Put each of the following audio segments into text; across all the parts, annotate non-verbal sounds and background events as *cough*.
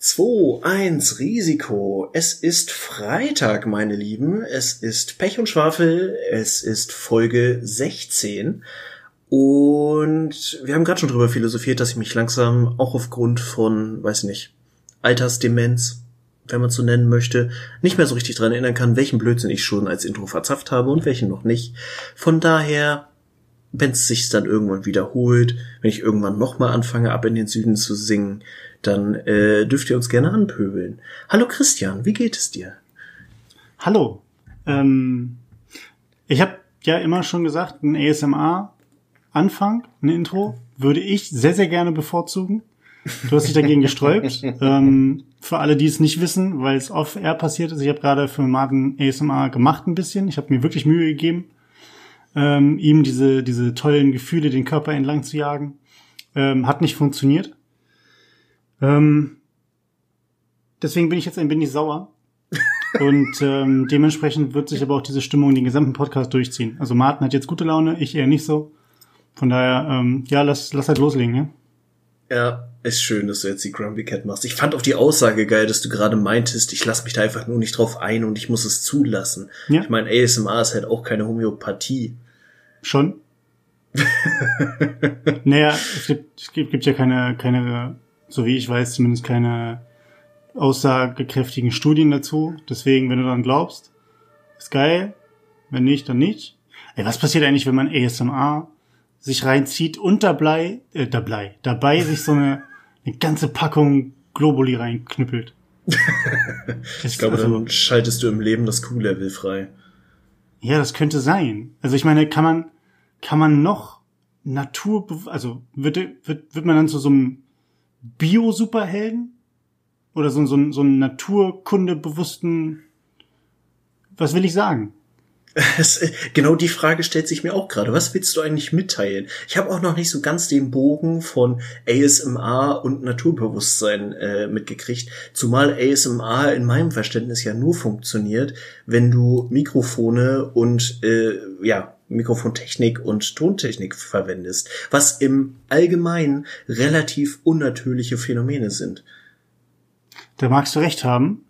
2, 1, Risiko. Es ist Freitag, meine Lieben. Es ist Pech und Schwafel. Es ist Folge 16. Und wir haben gerade schon drüber philosophiert, dass ich mich langsam auch aufgrund von, weiß nicht, Altersdemenz, wenn man so nennen möchte, nicht mehr so richtig dran erinnern kann, welchen Blödsinn ich schon als Intro verzapft habe und welchen noch nicht. Von daher, wenn es sich dann irgendwann wiederholt, wenn ich irgendwann nochmal anfange, ab in den Süden zu singen, dann äh, dürft ihr uns gerne anpöbeln. Hallo Christian, wie geht es dir? Hallo. Ähm, ich habe ja immer schon gesagt, ein ASMR-Anfang, ein Intro, würde ich sehr, sehr gerne bevorzugen. Du hast dich dagegen gesträubt. *laughs* ähm, für alle, die es nicht wissen, weil es off-air passiert ist, ich habe gerade für Martin ASMR gemacht ein bisschen. Ich habe mir wirklich Mühe gegeben, ähm, ihm diese, diese tollen Gefühle den Körper entlang zu jagen. Ähm, hat nicht funktioniert. Ähm, deswegen bin ich jetzt ein wenig sauer. *laughs* Und ähm, dementsprechend wird sich aber auch diese Stimmung den gesamten Podcast durchziehen. Also Martin hat jetzt gute Laune, ich eher nicht so. Von daher, ähm, ja, lass, lass halt loslegen, ja? Ja, ist schön, dass du jetzt die Grumpy Cat machst. Ich fand auch die Aussage geil, dass du gerade meintest, ich lass mich da einfach nur nicht drauf ein und ich muss es zulassen. Ja. Ich meine, ASMR ist halt auch keine Homöopathie. Schon? *laughs* naja, es gibt, es gibt, gibt ja keine, keine so wie ich weiß, zumindest keine aussagekräftigen Studien dazu. Deswegen, wenn du dann glaubst, ist geil. Wenn nicht, dann nicht. Ey, was passiert eigentlich, wenn man ASMR sich reinzieht und dabei, äh, dabei, dabei sich so eine, eine ganze Packung Globuli reinknüppelt? *laughs* ich glaube, also, dann schaltest du im Leben das Q-Level frei. Ja, das könnte sein. Also ich meine, kann man, kann man noch Natur, also wird, wird, wird man dann zu so einem Bio-Superhelden? Oder so, so, so einen naturkundebewussten, was will ich sagen? Es, genau die Frage stellt sich mir auch gerade. Was willst du eigentlich mitteilen? Ich habe auch noch nicht so ganz den Bogen von ASMR und Naturbewusstsein äh, mitgekriegt. Zumal ASMR in meinem Verständnis ja nur funktioniert, wenn du Mikrofone und äh, ja Mikrofontechnik und Tontechnik verwendest, was im Allgemeinen relativ unnatürliche Phänomene sind. Da magst du recht haben.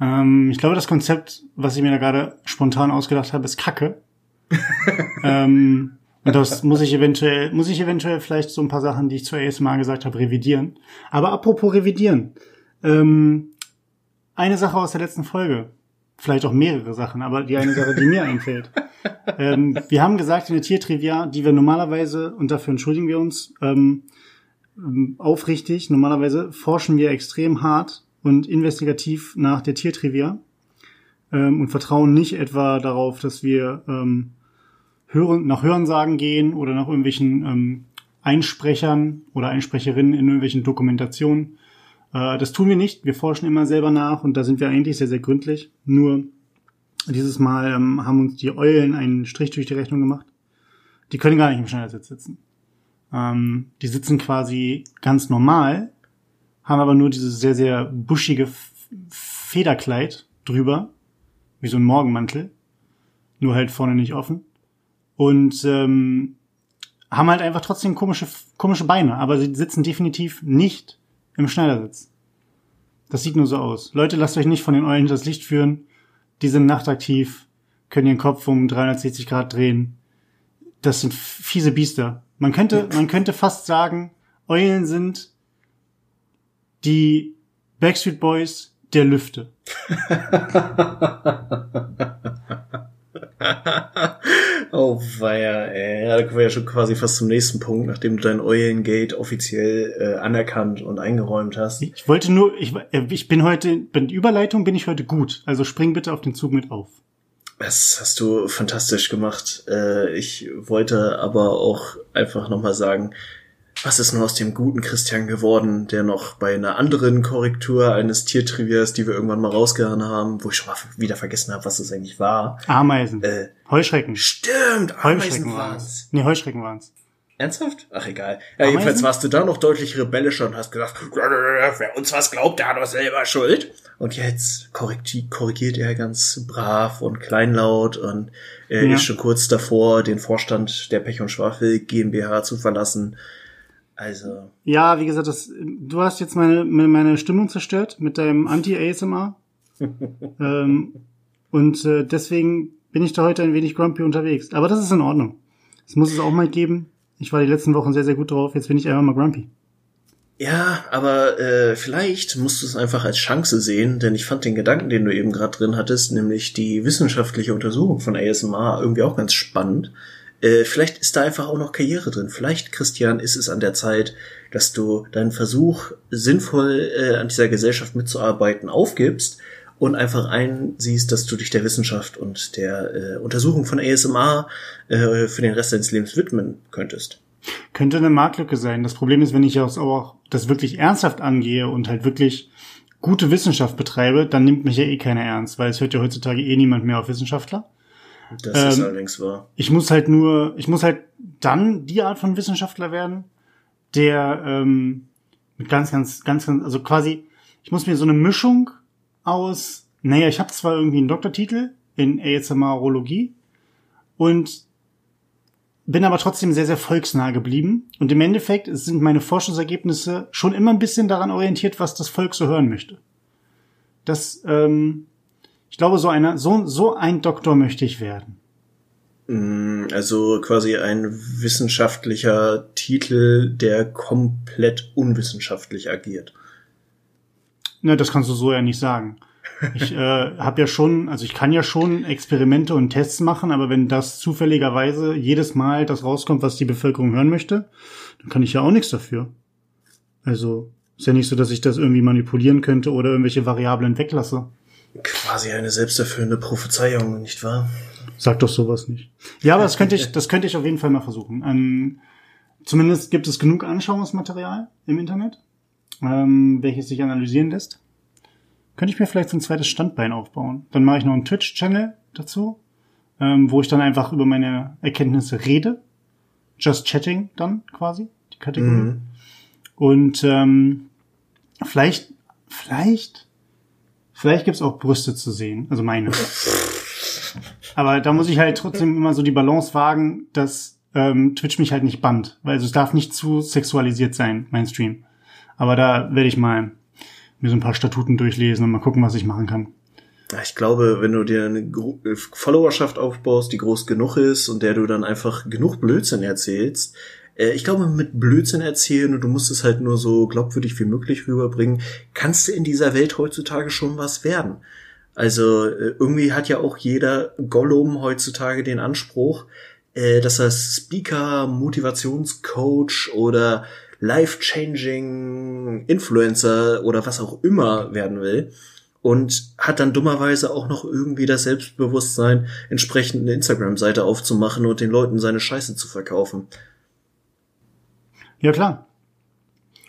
Ähm, ich glaube, das Konzept, was ich mir da gerade spontan ausgedacht habe, ist Kacke. *laughs* ähm, und das muss ich eventuell, muss ich eventuell vielleicht so ein paar Sachen, die ich zuerst mal gesagt habe, revidieren. Aber apropos revidieren. Ähm, eine Sache aus der letzten Folge. Vielleicht auch mehrere Sachen, aber die eine Sache, die mir *laughs* einfällt ähm, wir haben gesagt in der Tiertrivia, die wir normalerweise, und dafür entschuldigen wir uns, ähm, aufrichtig, normalerweise forschen wir extrem hart und investigativ nach der Tiertrivia ähm, und vertrauen nicht etwa darauf, dass wir ähm, hören, nach Hörensagen gehen oder nach irgendwelchen ähm, Einsprechern oder Einsprecherinnen in irgendwelchen Dokumentationen. Äh, das tun wir nicht. Wir forschen immer selber nach und da sind wir eigentlich sehr, sehr gründlich. Nur dieses Mal ähm, haben uns die Eulen einen Strich durch die Rechnung gemacht. Die können gar nicht im Schneidersitz sitzen. Ähm, die sitzen quasi ganz normal, haben aber nur dieses sehr, sehr buschige Federkleid drüber, wie so ein Morgenmantel, nur halt vorne nicht offen. Und ähm, haben halt einfach trotzdem komische, komische Beine, aber sie sitzen definitiv nicht im Schneidersitz. Das sieht nur so aus. Leute, lasst euch nicht von den Eulen das Licht führen die sind nachtaktiv, können ihren Kopf um 360 Grad drehen. Das sind fiese Biester. Man könnte, man könnte fast sagen, Eulen sind die Backstreet Boys der Lüfte. *laughs* *laughs* oh weia, ey. Ja, da kommen wir ja schon quasi fast zum nächsten Punkt, nachdem du dein Eulengate offiziell äh, anerkannt und eingeräumt hast. Ich wollte nur, ich, äh, ich bin heute, bei der Überleitung bin ich heute gut. Also spring bitte auf den Zug mit auf. Das hast du fantastisch gemacht. Äh, ich wollte aber auch einfach nochmal sagen, was ist nur aus dem guten Christian geworden, der noch bei einer anderen Korrektur eines Tiertrivias, die wir irgendwann mal rausgehauen haben, wo ich schon mal wieder vergessen habe, was das eigentlich war. Ameisen. Äh, Heuschrecken. Stimmt, Ameisen waren's. Nee, Heuschrecken waren's. Ernsthaft? Ach, egal. Ja, jedenfalls warst du da noch deutlich rebellischer und hast gesagt, wer uns was glaubt, der hat doch selber Schuld. Und jetzt korrigiert er ganz brav und kleinlaut und er ja. ist schon kurz davor, den Vorstand der Pech und Schwafel GmbH zu verlassen Also. Ja, wie gesagt, das, du hast jetzt meine, meine Stimmung zerstört mit deinem Anti-ASMR. *laughs* ähm, und äh, deswegen bin ich da heute ein wenig grumpy unterwegs. Aber das ist in Ordnung. Das muss es auch mal geben. Ich war die letzten Wochen sehr, sehr gut drauf. Jetzt bin ich einfach mal grumpy. Ja, aber äh, vielleicht musst du es einfach als Chance sehen, denn ich fand den Gedanken, den du eben gerade drin hattest, nämlich die wissenschaftliche Untersuchung von ASMR irgendwie auch ganz spannend. Äh, vielleicht ist da einfach auch noch Karriere drin. Vielleicht, Christian, ist es an der Zeit, dass du deinen Versuch, sinnvoll äh, an dieser Gesellschaft mitzuarbeiten, aufgibst und einfach einsiehst, dass du dich der Wissenschaft und der äh, Untersuchung von ASMR äh, für den Rest deines Lebens widmen könntest. Könnte eine Marktlücke sein. Das Problem ist, wenn ich auch das wirklich ernsthaft angehe und halt wirklich gute Wissenschaft betreibe, dann nimmt mich ja eh keiner ernst, weil es hört ja heutzutage eh niemand mehr auf Wissenschaftler. Das ähm, ist allerdings wahr. Ich muss halt nur, ich muss halt dann die Art von Wissenschaftler werden, der ähm, mit ganz, ganz, ganz, ganz, also quasi, ich muss mir so eine Mischung aus, naja, ich habe zwar irgendwie einen Doktortitel in ASMR-Urologie und bin aber trotzdem sehr, sehr volksnah geblieben. Und im Endeffekt sind meine Forschungsergebnisse schon immer ein bisschen daran orientiert, was das Volk so hören möchte. Das, ähm, ich glaube, so einer, so, so ein Doktor möchte ich werden. Mm, also quasi ein wissenschaftlicher Titel, der komplett unwissenschaftlich agiert. Ne, das kannst du so ja nicht sagen. Ich äh, *laughs* habe ja schon, also ich kann ja schon Experimente und Tests machen, aber wenn das zufälligerweise jedes Mal das rauskommt, was die Bevölkerung hören möchte, dann kann ich ja auch nichts dafür. Also ist ja nicht so, dass ich das irgendwie manipulieren könnte oder irgendwelche Variablen weglasse. Quasi eine selbsterfüllende Prophezeiung, nicht wahr? Sag doch sowas nicht. Ja, aber das könnte ich, das könnte ich auf jeden Fall mal versuchen. Ähm, zumindest gibt es genug Anschauungsmaterial im Internet, ähm, welches sich analysieren lässt könnte ich mir vielleicht so ein zweites Standbein aufbauen. Dann mache ich noch einen Twitch-Channel dazu, ähm, wo ich dann einfach über meine Erkenntnisse rede. Just Chatting dann quasi, die Kategorie. Mhm. Und ähm, vielleicht, vielleicht, vielleicht gibt's auch Brüste zu sehen, also meine. Aber da muss ich halt trotzdem immer so die Balance wagen, dass ähm, Twitch mich halt nicht bannt. Weil also es darf nicht zu sexualisiert sein, mein Stream. Aber da werde ich mal mir so ein paar Statuten durchlesen und mal gucken, was ich machen kann. Ich glaube, wenn du dir eine äh, Followerschaft aufbaust, die groß genug ist und der du dann einfach genug Blödsinn erzählst, äh, ich glaube, mit Blödsinn erzählen und du musst es halt nur so glaubwürdig wie möglich rüberbringen, kannst du in dieser Welt heutzutage schon was werden. Also äh, irgendwie hat ja auch jeder Gollum heutzutage den Anspruch, dass er Speaker, Motivationscoach oder life-changing Influencer oder was auch immer werden will und hat dann dummerweise auch noch irgendwie das Selbstbewusstsein, entsprechend eine Instagram-Seite aufzumachen und den Leuten seine Scheiße zu verkaufen. Ja, klar.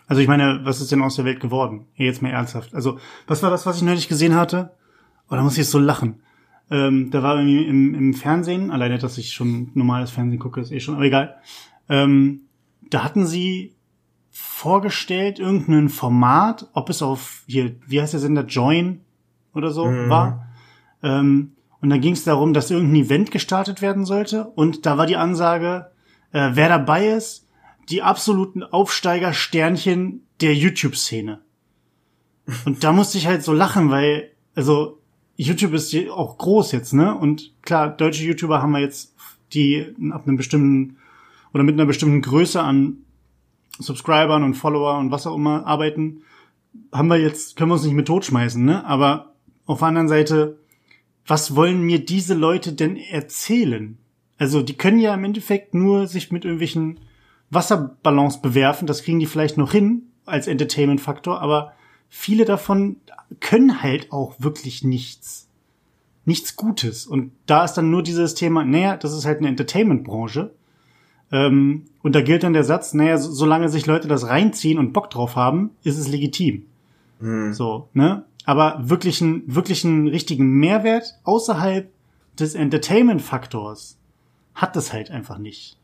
Also ich meine, was ist denn aus der Welt geworden? Jetzt mal ernsthaft. Also, was war das, was ich neulich gesehen hatte? Oh, da muss ich jetzt so lachen. Ähm, da war irgendwie im, im Fernsehen, alleine, dass ich schon normales Fernsehen gucke, ist eh schon, aber egal. Ähm, da hatten sie vorgestellt, irgendein Format, ob es auf hier, wie heißt der Sender, Join oder so mhm. war. Ähm, und da ging es darum, dass irgendein Event gestartet werden sollte. Und da war die Ansage, äh, wer dabei ist, die absoluten Aufsteiger-Sternchen der YouTube-Szene. Und da musste ich halt so lachen, weil, also, YouTube ist auch groß jetzt, ne? Und klar, deutsche YouTuber haben wir jetzt, die ab einem bestimmten oder mit einer bestimmten Größe an Subscribern und Follower und was auch immer arbeiten, haben wir jetzt, können wir uns nicht mit totschmeißen, ne? Aber auf der anderen Seite, was wollen mir diese Leute denn erzählen? Also, die können ja im Endeffekt nur sich mit irgendwelchen Wasserballons bewerfen, das kriegen die vielleicht noch hin als Entertainment-Faktor, aber viele davon können halt auch wirklich nichts. Nichts Gutes. Und da ist dann nur dieses Thema, naja, das ist halt eine Entertainment-Branche. Ähm, und da gilt dann der Satz, naja, so, solange sich Leute das reinziehen und Bock drauf haben, ist es legitim. Mhm. So, ne? Aber wirklichen, wirklichen richtigen Mehrwert außerhalb des Entertainment-Faktors hat das halt einfach nicht.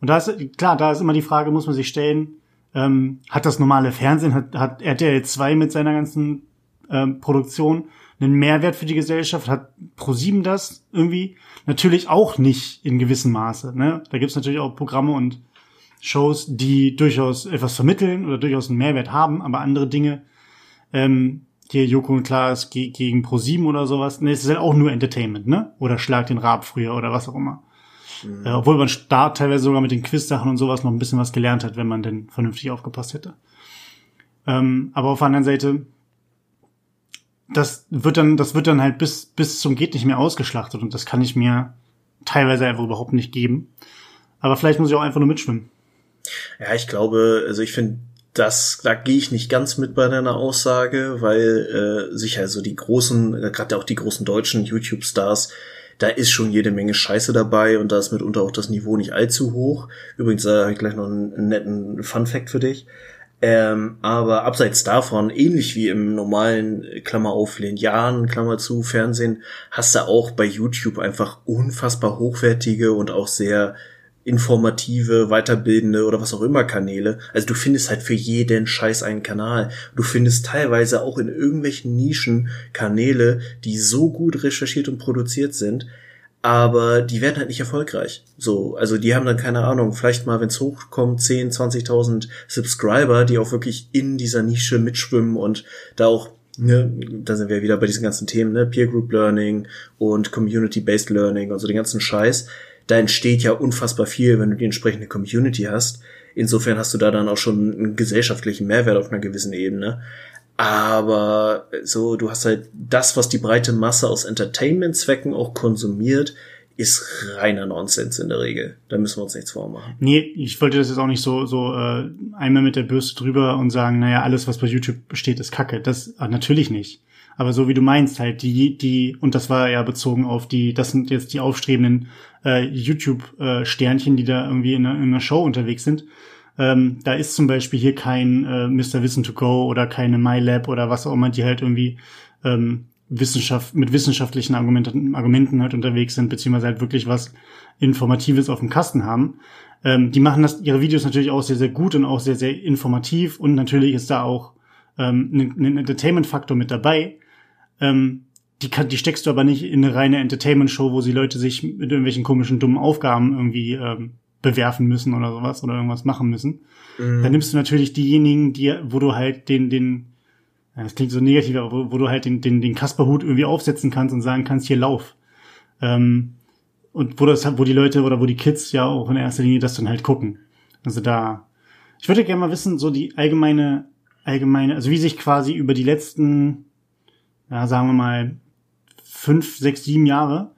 Und da ist, klar, da ist immer die Frage, muss man sich stellen, ähm, hat das normale Fernsehen, hat, hat RTL 2 mit seiner ganzen ähm, Produktion einen Mehrwert für die Gesellschaft? Hat ProSieben das irgendwie? Natürlich auch nicht in gewissem Maße. Ne? Da gibt's natürlich auch Programme und Shows, die durchaus etwas vermitteln oder durchaus einen Mehrwert haben, aber andere Dinge, ähm, hier Joko und Klaas ge gegen Pro7 oder sowas, ne, es ist halt auch nur Entertainment, ne? Oder Schlag den Rab früher oder was auch immer. Mhm. Äh, obwohl man da teilweise sogar mit den Quiz-Sachen und sowas noch ein bisschen was gelernt hat, wenn man denn vernünftig aufgepasst hätte. Ähm, aber auf der anderen Seite, das wird dann, das wird dann halt bis, bis zum geht nicht mehr ausgeschlachtet und das kann ich mir teilweise einfach überhaupt nicht geben. Aber vielleicht muss ich auch einfach nur mitschwimmen. Ja, ich glaube, also ich finde, das, da gehe ich nicht ganz mit bei deiner Aussage, weil äh, sicher, also die großen, äh, gerade auch die großen deutschen YouTube-Stars, da ist schon jede Menge Scheiße dabei und da ist mitunter auch das Niveau nicht allzu hoch. Übrigens, da habe ich gleich noch einen, netten Fun-Fact für dich. Ähm, aber abseits davon, ähnlich wie im normalen Klammer auf Linearen, Klammer zu Fernsehen, hast du auch bei YouTube einfach unfassbar hochwertige und auch sehr informative, weiterbildende oder was auch immer Kanäle. Also du findest halt für jeden Scheiß einen Kanal. Du findest teilweise auch in irgendwelchen Nischen Kanäle, die so gut recherchiert und produziert sind, aber die werden halt nicht erfolgreich. So, also die haben dann keine Ahnung, vielleicht mal, wenn es hochkommt, 10, 20.000 Subscriber, die auch wirklich in dieser Nische mitschwimmen und da auch Ne, da sind wir wieder bei diesen ganzen Themen, ne, Peer Group Learning und Community-Based Learning und so den ganzen Scheiß da entsteht ja unfassbar viel, wenn du die entsprechende Community hast. Insofern hast du da dann auch schon einen gesellschaftlichen Mehrwert auf einer gewissen Ebene. Aber so, du hast halt das, was die breite Masse aus Entertainment-Zwecken auch konsumiert, ist reiner Nonsens in der Regel. Da müssen wir uns nichts vormachen. Nee, ich wollte das jetzt auch nicht so, so äh, einmal mit der Bürste drüber und sagen, naja, alles, was bei YouTube besteht, ist Kacke. Das äh, natürlich nicht. Aber so wie du meinst, halt, die, die, und das war ja bezogen auf die, das sind jetzt die aufstrebenden äh, YouTube-Sternchen, die da irgendwie in einer, in einer Show unterwegs sind. Ähm, da ist zum Beispiel hier kein äh, Mr. Wissen to Go oder keine MyLab oder was auch immer, die halt irgendwie ähm, Wissenschaft, mit wissenschaftlichen Argumenten, Argumenten halt unterwegs sind, beziehungsweise halt wirklich was Informatives auf dem Kasten haben. Ähm, die machen das, ihre Videos natürlich auch sehr, sehr gut und auch sehr, sehr informativ und natürlich ist da auch ähm, ein, ein Entertainment-Faktor mit dabei. Ähm, die, kann, die steckst du aber nicht in eine reine Entertainment-Show, wo sie Leute sich mit irgendwelchen komischen, dummen Aufgaben irgendwie ähm, bewerfen müssen oder sowas oder irgendwas machen müssen. Mhm. Dann nimmst du natürlich diejenigen, die, wo du halt den, den, das klingt so negativ, aber wo, wo du halt den, den, den Kasperhut irgendwie aufsetzen kannst und sagen kannst, hier lauf. Ähm, und wo das, wo die Leute oder wo die Kids ja auch in erster Linie das dann halt gucken. Also da, ich würde gerne mal wissen, so die allgemeine, allgemeine, also wie sich quasi über die letzten ja, sagen wir mal, fünf, sechs, sieben Jahre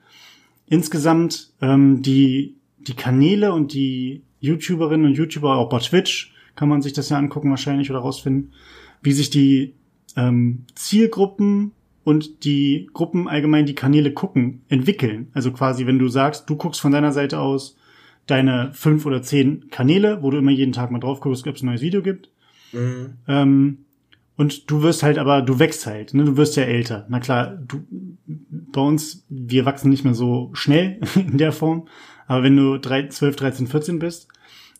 insgesamt ähm, die, die Kanäle und die YouTuberinnen und YouTuber, auch bei Twitch kann man sich das ja angucken wahrscheinlich oder rausfinden, wie sich die ähm, Zielgruppen und die Gruppen allgemein die Kanäle gucken, entwickeln. Also quasi, wenn du sagst, du guckst von deiner Seite aus deine fünf oder zehn Kanäle, wo du immer jeden Tag mal drauf guckst, ob es ein neues Video gibt. Mhm. Ähm, und du wirst halt aber, du wächst halt, ne? Du wirst ja älter. Na klar, du, bei uns, wir wachsen nicht mehr so schnell *laughs* in der Form. Aber wenn du 3, 12, 13, 14 bist,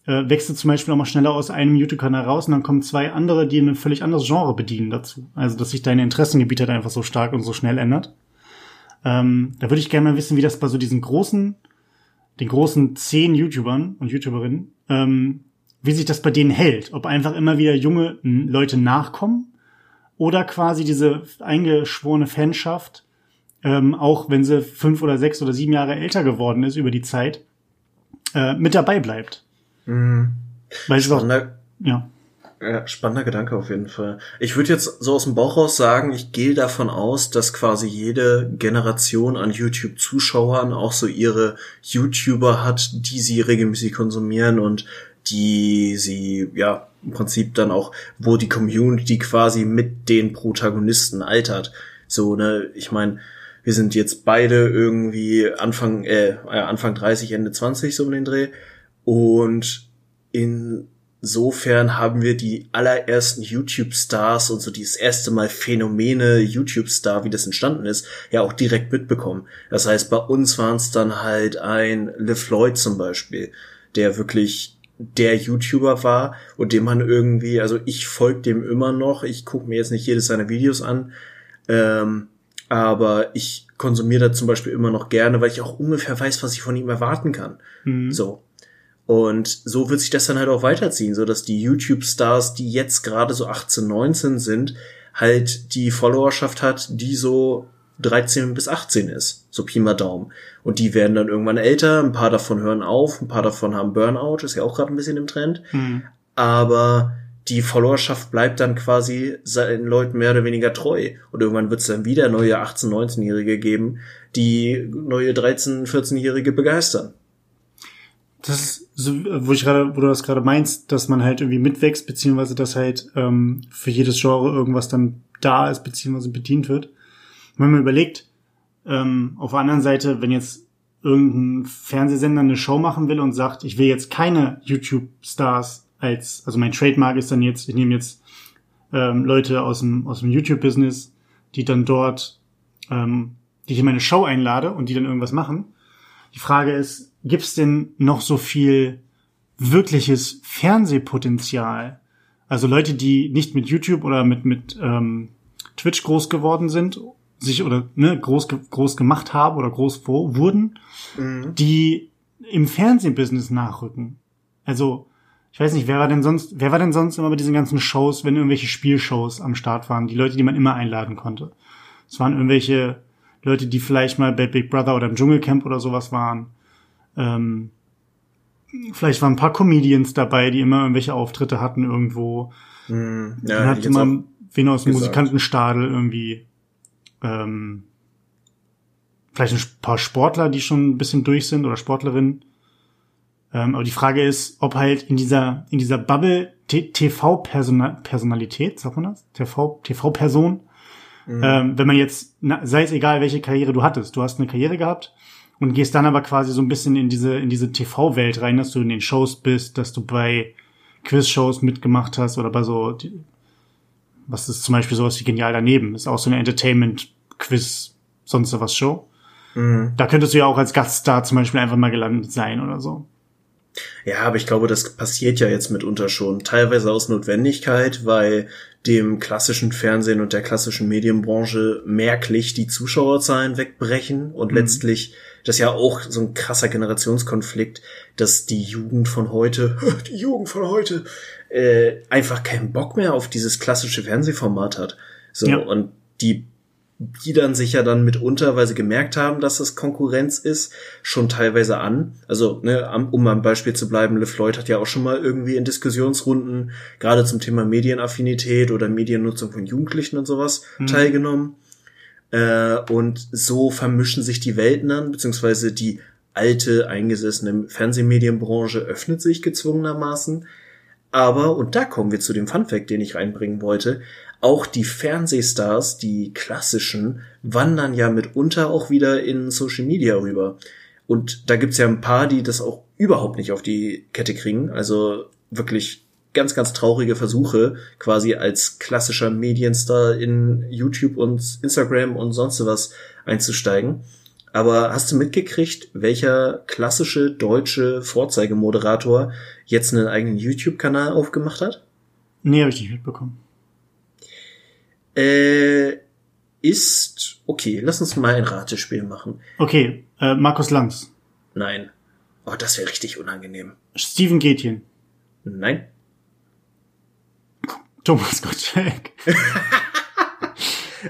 äh, wächst du zum Beispiel auch mal schneller aus einem YouTube-Kanal raus und dann kommen zwei andere, die ein völlig anderes Genre bedienen dazu. Also, dass sich deine Interessengebiet halt einfach so stark und so schnell ändert. Ähm, da würde ich gerne mal wissen, wie das bei so diesen großen, den großen zehn YouTubern und YouTuberinnen, ähm, wie sich das bei denen hält. Ob einfach immer wieder junge Leute nachkommen oder quasi diese eingeschworene Fanschaft, ähm, auch wenn sie fünf oder sechs oder sieben Jahre älter geworden ist über die Zeit, äh, mit dabei bleibt. Mhm. Weil spannender, auch, ja. ja. Spannender Gedanke auf jeden Fall. Ich würde jetzt so aus dem Bauch raus sagen, ich gehe davon aus, dass quasi jede Generation an YouTube-Zuschauern auch so ihre YouTuber hat, die sie regelmäßig konsumieren und die sie ja im Prinzip dann auch, wo die Community quasi mit den Protagonisten altert. So, ne, ich meine, wir sind jetzt beide irgendwie Anfang, äh, äh Anfang 30, Ende 20 so um den Dreh. Und insofern haben wir die allerersten YouTube-Stars und so dieses erste Mal Phänomene YouTube-Star, wie das entstanden ist, ja auch direkt mitbekommen. Das heißt, bei uns waren es dann halt ein LeFloid zum Beispiel, der wirklich der YouTuber war und dem man irgendwie, also ich folge dem immer noch, ich gucke mir jetzt nicht jedes seiner Videos an, ähm, aber ich konsumiere da zum Beispiel immer noch gerne, weil ich auch ungefähr weiß, was ich von ihm erwarten kann. Mhm. So. Und so wird sich das dann halt auch weiterziehen, so dass die YouTube-Stars, die jetzt gerade so 18, 19 sind, halt die Followerschaft hat, die so 13 bis 18 ist. So Pi mal Daumen. Und die werden dann irgendwann älter, ein paar davon hören auf, ein paar davon haben Burnout, ist ja auch gerade ein bisschen im Trend. Mhm. Aber die Followerschaft bleibt dann quasi seinen Leuten mehr oder weniger treu. Und irgendwann wird es dann wieder neue 18-, 19-Jährige geben, die neue 13-, 14-Jährige begeistern. Das ist so, wo ich gerade, wo du das gerade meinst, dass man halt irgendwie mitwächst, beziehungsweise dass halt ähm, für jedes Genre irgendwas dann da ist, beziehungsweise bedient wird. Wenn man überlegt, ähm, auf der anderen Seite, wenn jetzt irgendein Fernsehsender eine Show machen will und sagt, ich will jetzt keine YouTube-Stars als, also mein Trademark ist dann jetzt, ich nehme jetzt ähm, Leute aus dem, aus dem YouTube-Business, die dann dort, ähm, die ich in meine Show einlade und die dann irgendwas machen. Die Frage ist, gibt es denn noch so viel wirkliches Fernsehpotenzial? Also Leute, die nicht mit YouTube oder mit, mit ähm, Twitch groß geworden sind, sich oder ne, groß, groß gemacht haben oder groß wurden, mhm. die im Fernsehbusiness nachrücken. Also ich weiß nicht, wer war denn sonst, wer war denn sonst immer bei diesen ganzen Shows, wenn irgendwelche Spielshows am Start waren? Die Leute, die man immer einladen konnte. Es waren irgendwelche Leute, die vielleicht mal bei Big Brother oder im Dschungelcamp oder sowas waren. Ähm, vielleicht waren ein paar Comedians dabei, die immer irgendwelche Auftritte hatten irgendwo. Mm, ja, Dann hat man wen aus dem Musikantenstadel irgendwie. Ähm, vielleicht ein paar Sportler, die schon ein bisschen durch sind oder Sportlerinnen. Ähm, aber die Frage ist, ob halt in dieser, in dieser Bubble TV-Personalität, sagt man das? TV, TV-Person, mhm. ähm, wenn man jetzt, na, sei es egal, welche Karriere du hattest, du hast eine Karriere gehabt und gehst dann aber quasi so ein bisschen in diese, in diese TV-Welt rein, dass du in den Shows bist, dass du bei Quiz-Shows mitgemacht hast oder bei so, was ist zum Beispiel sowas wie genial daneben, ist auch so eine Entertainment-Quiz, sonst was Show. Mhm. Da könntest du ja auch als Gaststar zum Beispiel einfach mal gelandet sein oder so. Ja, aber ich glaube, das passiert ja jetzt mitunter schon. Teilweise aus Notwendigkeit, weil dem klassischen Fernsehen und der klassischen Medienbranche merklich die Zuschauerzahlen wegbrechen und mhm. letztlich das ist ja auch so ein krasser Generationskonflikt, dass die Jugend von heute, *laughs* die Jugend von heute, äh, einfach keinen Bock mehr auf dieses klassische Fernsehformat hat. So, ja. und die biedern sich ja dann mitunter, weil sie gemerkt haben, dass das Konkurrenz ist, schon teilweise an. Also, ne, um am Beispiel zu bleiben, LeFloid hat ja auch schon mal irgendwie in Diskussionsrunden, gerade zum Thema Medienaffinität oder Mediennutzung von Jugendlichen und sowas, mhm. teilgenommen. Äh, und so vermischen sich die Welten dann, beziehungsweise die alte, eingesessene Fernsehmedienbranche öffnet sich gezwungenermaßen. Aber, und da kommen wir zu dem Funfact, den ich reinbringen wollte, auch die Fernsehstars, die klassischen, wandern ja mitunter auch wieder in Social Media rüber. Und da gibt's ja ein paar, die das auch überhaupt nicht auf die Kette kriegen. Also wirklich ganz, ganz traurige Versuche, quasi als klassischer Medienstar in YouTube und Instagram und sonst was einzusteigen. Aber hast du mitgekriegt, welcher klassische deutsche Vorzeigemoderator jetzt einen eigenen YouTube-Kanal aufgemacht hat? Nee, habe ich nicht mitbekommen. Äh, ist okay. Lass uns mal ein Ratespiel machen. Okay, äh, Markus Lanz. Nein. Oh, das wäre richtig unangenehm. Steven Gätjen. Nein. Thomas Gottschalk. *laughs*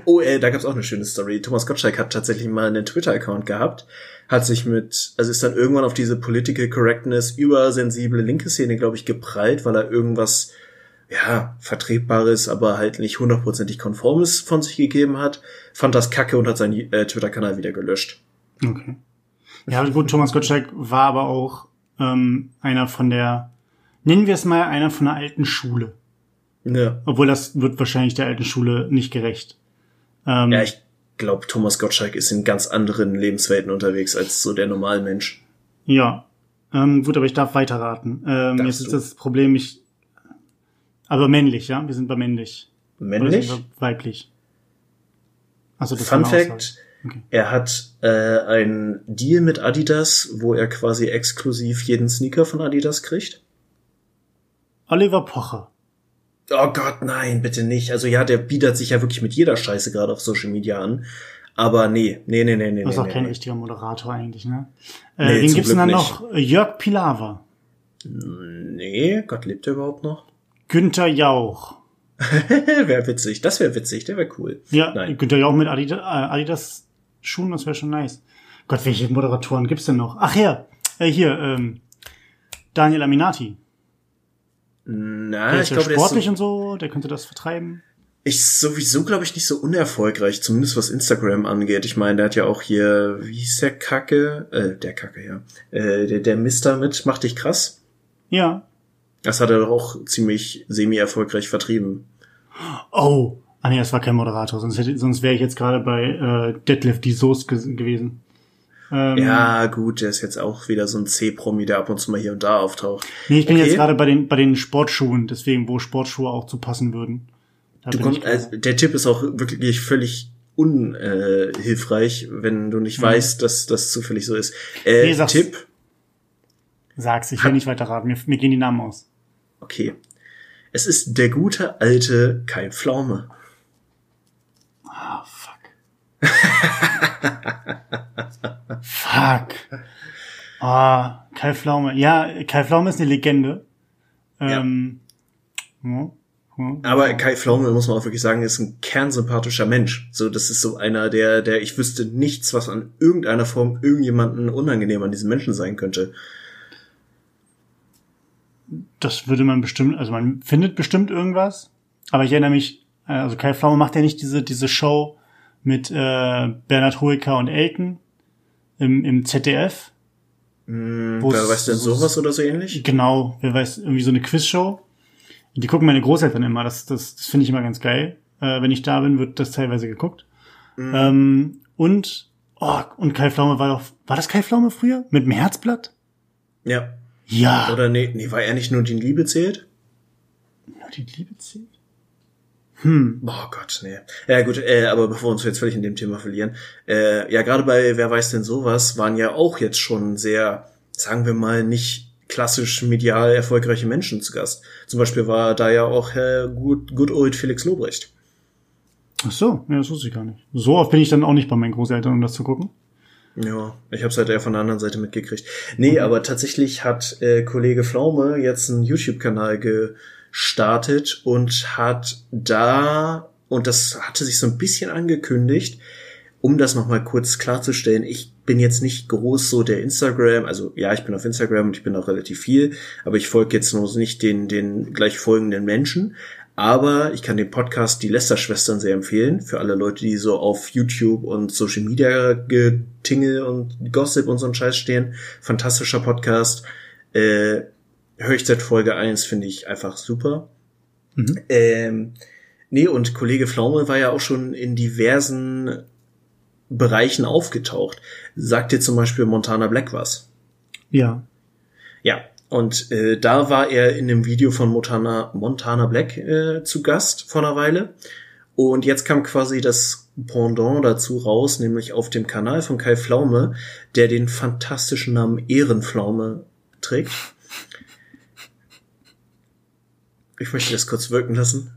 oh, äh, da gab's auch eine schöne Story. Thomas Gottschalk hat tatsächlich mal einen Twitter-Account gehabt, hat sich mit, also ist dann irgendwann auf diese Political Correctness übersensible linke Szene, glaube ich, geprallt, weil er irgendwas, ja, vertretbares, aber halt nicht hundertprozentig konformes von sich gegeben hat, fand das kacke und hat seinen äh, Twitter-Kanal wieder gelöscht. Okay. Ja, gut, Thomas Gottschalk war aber auch ähm, einer von der, nennen wir es mal einer von der alten Schule. Ja. Obwohl das wird wahrscheinlich der alten Schule nicht gerecht. Ähm, ja, ich glaube, Thomas Gottschalk ist in ganz anderen Lebenswelten unterwegs als so der Normalmensch. Ja. Ähm, gut, aber ich darf weiterraten. Ähm, jetzt ist du? das Problem, ich. Aber männlich, ja? Wir sind bei männlich. Männlich? weiblich. Also das Fun Fact. Okay. Er hat äh, einen Deal mit Adidas, wo er quasi exklusiv jeden Sneaker von Adidas kriegt. Oliver Pocher. Oh Gott, nein, bitte nicht. Also ja, der bietet sich ja wirklich mit jeder Scheiße gerade auf Social Media an. Aber nee, nee, nee, nee, nee. Das ist auch nee, kein nee. richtiger Moderator eigentlich, ne? Äh, nee, wen gibt's denn dann nicht. noch? Jörg Pilawa. Nee, Gott lebt er überhaupt noch? Günther Jauch. *laughs* wäre witzig, das wäre witzig, der wäre cool. Ja, Nein. Günther Jauch mit Adidas, äh, Adidas Schuhen, das wäre schon nice. Gott, welche Moderatoren gibt's denn noch? Ach ja, äh, hier, ähm, Daniel Aminati. Na, ich glaube, sportlich der ist und so, der könnte das vertreiben. Ist sowieso, glaube ich, nicht so unerfolgreich, zumindest was Instagram angeht. Ich meine, der hat ja auch hier, wie hieß der Kacke? Äh, der Kacke, ja. Äh, der, der Mister mit, macht dich krass. Ja. Das hat er doch auch ziemlich semi-erfolgreich vertrieben. Oh, ah nee, das war kein Moderator, sonst, hätte, sonst wäre ich jetzt gerade bei äh, Deadlift die Soße ge gewesen. Ähm, ja, gut, der ist jetzt auch wieder so ein C-Promi, der ab und zu mal hier und da auftaucht. Nee, ich bin okay. jetzt gerade bei den, bei den Sportschuhen, deswegen, wo Sportschuhe auch zu passen würden. du kommst, also, der Tipp ist auch wirklich völlig unhilfreich, äh, wenn du nicht mhm. weißt, dass das zufällig so ist. Äh, nee, sag's, Tipp. Sag's, ich will nicht weiter raten, mir, mir gehen die Namen aus. Okay. Es ist der gute alte Kai Pflaume. Ah, oh, fuck. *laughs* fuck. Ah, oh, Kai Pflaume. Ja, Kai Pflaume ist eine Legende. Ähm, ja. Ja. Aber Kai Pflaume, muss man auch wirklich sagen, ist ein kernsympathischer Mensch. So, das ist so einer, der, der, ich wüsste nichts, was an irgendeiner Form irgendjemanden unangenehm an diesen Menschen sein könnte. Das würde man bestimmt, also man findet bestimmt irgendwas. Aber ich erinnere mich, äh, also Kai Pflaume macht ja nicht diese, diese Show mit äh, Bernhard Hoeker und Elton im, im ZDF. Mm, wer weiß denn sowas oder so ähnlich? Genau, wer weiß, irgendwie so eine Quizshow die gucken meine Großeltern immer. Das, das, das finde ich immer ganz geil. Äh, wenn ich da bin, wird das teilweise geguckt. Mhm. Ähm, und, oh, und Kai Pflaume war doch, war das Kai Pflaume früher? Mit dem Herzblatt? Ja. Ja. Oder nee, nee, war er nicht nur die Liebe zählt? Nur die Liebe zählt? Hm. Oh Gott, nee. Ja gut, äh, aber bevor wir uns jetzt völlig in dem Thema verlieren, äh, ja gerade bei Wer weiß denn sowas waren ja auch jetzt schon sehr, sagen wir mal, nicht klassisch medial erfolgreiche Menschen zu Gast. Zum Beispiel war da ja auch Herr Good, Good Old Felix Lobrecht. Ach so, ja, das wusste ich gar nicht. So oft bin ich dann auch nicht bei meinen Großeltern, um das zu gucken. Ja, ich habe es halt eher von der anderen Seite mitgekriegt. Nee, mhm. aber tatsächlich hat äh, Kollege Pflaume jetzt einen YouTube-Kanal gestartet und hat da, und das hatte sich so ein bisschen angekündigt, um das nochmal kurz klarzustellen, ich bin jetzt nicht groß so der Instagram, also ja, ich bin auf Instagram und ich bin auch relativ viel, aber ich folge jetzt noch nicht den, den gleich folgenden Menschen. Aber ich kann den Podcast Die Lester-Schwestern sehr empfehlen, für alle Leute, die so auf YouTube und Social Media Getingel und Gossip und so ein Scheiß stehen. Fantastischer Podcast. Äh, seit Folge 1, finde ich einfach super. Mhm. Ähm, nee, und Kollege Pflaume war ja auch schon in diversen Bereichen aufgetaucht. Sagt dir zum Beispiel Montana Black was? Ja. Ja, und äh, da war er in dem Video von Montana, Montana Black äh, zu Gast vor einer Weile. Und jetzt kam quasi das Pendant dazu raus, nämlich auf dem Kanal von Kai Pflaume, der den fantastischen Namen Ehrenpflaume trägt. Ich möchte das kurz wirken lassen.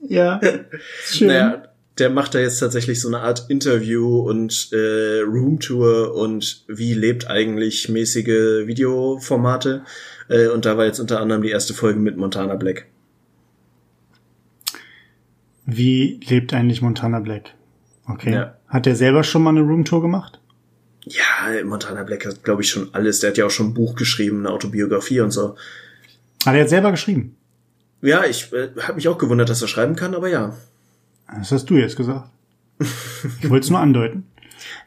ja, *laughs* *laughs* schön. Naja, der macht da jetzt tatsächlich so eine Art Interview und äh, Roomtour und wie lebt eigentlich mäßige Videoformate. Äh, und da war jetzt unter anderem die erste Folge mit Montana Black. Wie lebt eigentlich Montana Black? Okay. Ja. Hat der selber schon mal eine Roomtour gemacht? Ja, Montana Black hat, glaube ich, schon alles. Der hat ja auch schon ein Buch geschrieben, eine Autobiografie und so. Hat er jetzt selber geschrieben? Ja, ich äh, habe mich auch gewundert, dass er schreiben kann, aber ja. Das hast du jetzt gesagt. *laughs* Ich wollte es nur andeuten.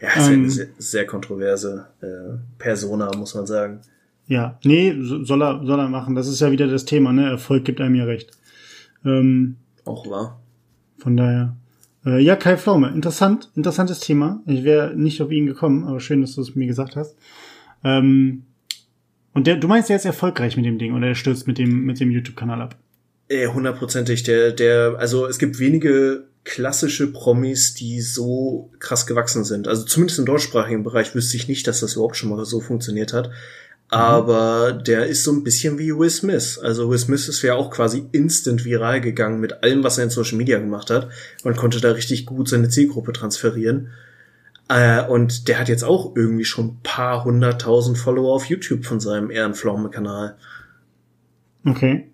Ja, ist ähm, eine sehr, sehr kontroverse äh, Persona, muss man sagen. Ja, nee, soll er, soll er machen. Das ist ja wieder das Thema, ne? Erfolg gibt einem ja recht. Ähm, Auch wahr. Von daher. Äh, ja, Kai Pflaume, interessant, interessantes Thema. Ich wäre nicht auf ihn gekommen, aber schön, dass du es mir gesagt hast. Ähm, und der, du meinst, der ist erfolgreich mit dem Ding oder er stürzt mit dem, mit dem YouTube-Kanal ab? Äh, hundertprozentig. Der, der, also es gibt wenige klassische Promis, die so krass gewachsen sind. Also zumindest im deutschsprachigen Bereich wüsste ich nicht, dass das überhaupt schon mal so funktioniert hat. Mhm. Aber der ist so ein bisschen wie Will Smith. Also Will Smith ist ja auch quasi instant viral gegangen mit allem, was er in Social Media gemacht hat. Man konnte da richtig gut seine Zielgruppe transferieren. Äh, und der hat jetzt auch irgendwie schon ein paar hunderttausend Follower auf YouTube von seinem Ehrenpflaume-Kanal. Okay.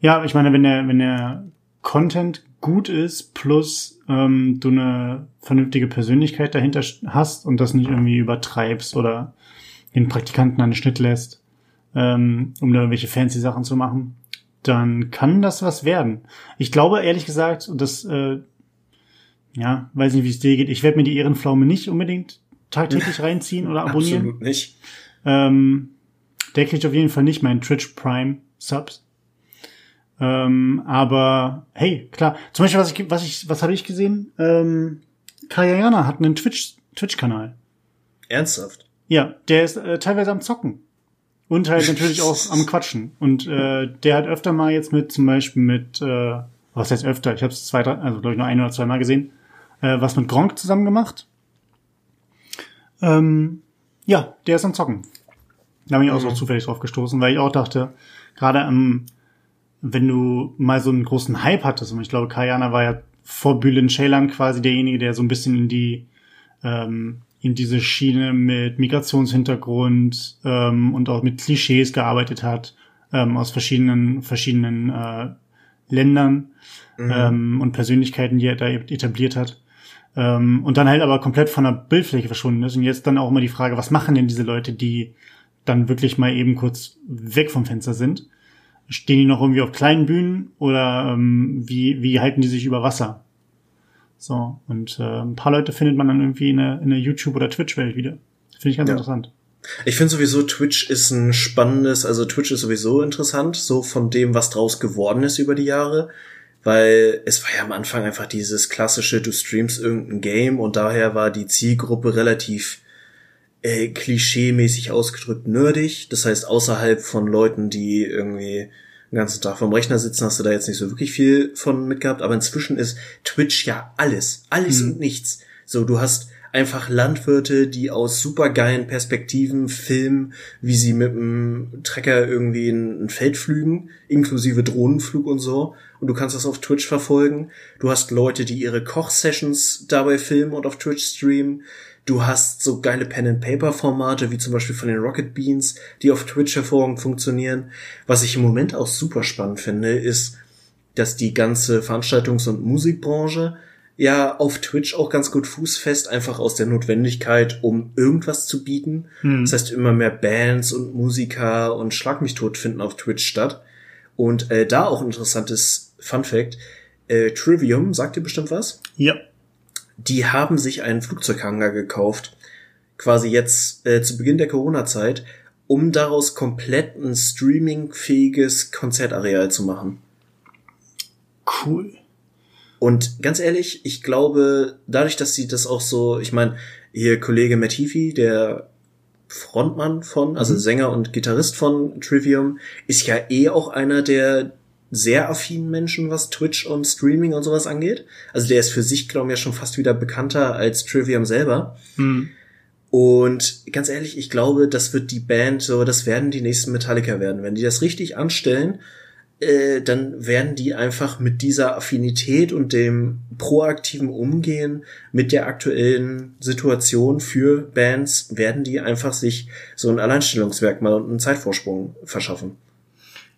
Ja, ich meine, wenn der, wenn der Content gut ist, plus ähm, du eine vernünftige Persönlichkeit dahinter hast und das nicht irgendwie übertreibst oder den Praktikanten an den Schnitt lässt, ähm, um da irgendwelche fancy Sachen zu machen, dann kann das was werden. Ich glaube, ehrlich gesagt, und das, äh, ja, weiß nicht, wie es dir geht, ich werde mir die Ehrenpflaume nicht unbedingt tagtäglich reinziehen oder abonnieren. Absolut nicht. Ähm, der kriegt auf jeden Fall nicht meinen Twitch Prime Subs. Ähm, aber hey, klar. Zum Beispiel, was ich, was ich, was habe ich gesehen? Ähm, Kayayana hat einen Twitch, Twitch-Kanal. Ernsthaft? Ja, der ist äh, teilweise am Zocken. Und halt natürlich *laughs* auch am Quatschen. Und äh, der hat öfter mal jetzt mit, zum Beispiel mit, äh, was heißt öfter? Ich habe es zwei, drei, also glaube ich nur ein oder zwei Mal gesehen, äh, was mit Gronk zusammen gemacht. Ähm, ja, der ist am Zocken. Da bin ich auch so zufällig drauf gestoßen, weil ich auch dachte, gerade am, wenn du mal so einen großen Hype hattest, und ich glaube, Kayana war ja vor Bülent Ceylan quasi derjenige, der so ein bisschen in die ähm, in diese Schiene mit Migrationshintergrund ähm, und auch mit Klischees gearbeitet hat ähm, aus verschiedenen verschiedenen äh, Ländern Mhm. ähm, und Persönlichkeiten, die er da etabliert hat. Ähm, und dann halt aber komplett von der Bildfläche verschwunden ist. Und jetzt dann auch immer die Frage, was machen denn diese Leute, die dann wirklich mal eben kurz weg vom Fenster sind? Stehen die noch irgendwie auf kleinen Bühnen oder ähm, wie, wie halten die sich über Wasser? So, und äh, ein paar Leute findet man dann irgendwie in der, in der YouTube- oder Twitch-Welt wieder. Finde ich ganz Ja. interessant. Ich finde sowieso, Twitch ist ein spannendes, also Twitch ist sowieso interessant, so von dem, was draus geworden ist über die Jahre. Weil es war ja am Anfang einfach dieses klassische, du streamst irgendein Game und daher war die Zielgruppe relativ äh, klischee-mäßig ausgedrückt nerdig. Das heißt, außerhalb von Leuten, die irgendwie den ganzen Tag vom Rechner sitzen, hast du da jetzt nicht so wirklich viel von mitgehabt. Aber inzwischen ist Twitch ja alles. Alles Mhm. und nichts. So, du hast einfach Landwirte, die aus supergeilen Perspektiven filmen, wie sie mit dem Trecker irgendwie ein, Feld pflügen, inklusive Drohnenflug und so. Und du kannst das auf Twitch verfolgen. Du hast Leute, die ihre Kochsessions dabei filmen und auf Twitch streamen. Du hast so geile Pen-and-Paper-Formate, wie zum Beispiel von den Rocket Beans, die auf Twitch hervorragend funktionieren. Was ich im Moment auch super spannend finde, ist, dass die ganze Veranstaltungs- und Musikbranche ja auf Twitch auch ganz gut fußfest, einfach aus der Notwendigkeit, um irgendwas zu bieten. Hm. Das heißt, immer mehr Bands und Musiker und Schlag mich tot finden auf Twitch statt. Und äh, da auch ein interessantes Fun Fact. Äh, Trivium, sagt ihr bestimmt was? Ja. Die haben sich einen Flugzeughanger gekauft, quasi jetzt äh, zu Beginn der Corona-Zeit, um daraus komplett ein streamingfähiges Konzertareal zu machen. Cool. Und ganz ehrlich, ich glaube, dadurch, dass sie das auch so, ich meine, ihr Kollege Matifi, der Frontmann von, also Mhm. Sänger und Gitarrist von Trivium, ist ja eh auch einer der sehr affinen Menschen, was Twitch und Streaming und sowas angeht. Also der ist für sich, glaube ich, ja schon fast wieder bekannter als Trivium selber. Hm. Und ganz ehrlich, ich glaube, das wird die Band, so, das werden die nächsten Metallica werden. Wenn die das richtig anstellen, äh, dann werden die einfach mit dieser Affinität und dem proaktiven Umgehen mit der aktuellen Situation für Bands, werden die einfach sich so ein Alleinstellungsmerkmal und einen Zeitvorsprung verschaffen.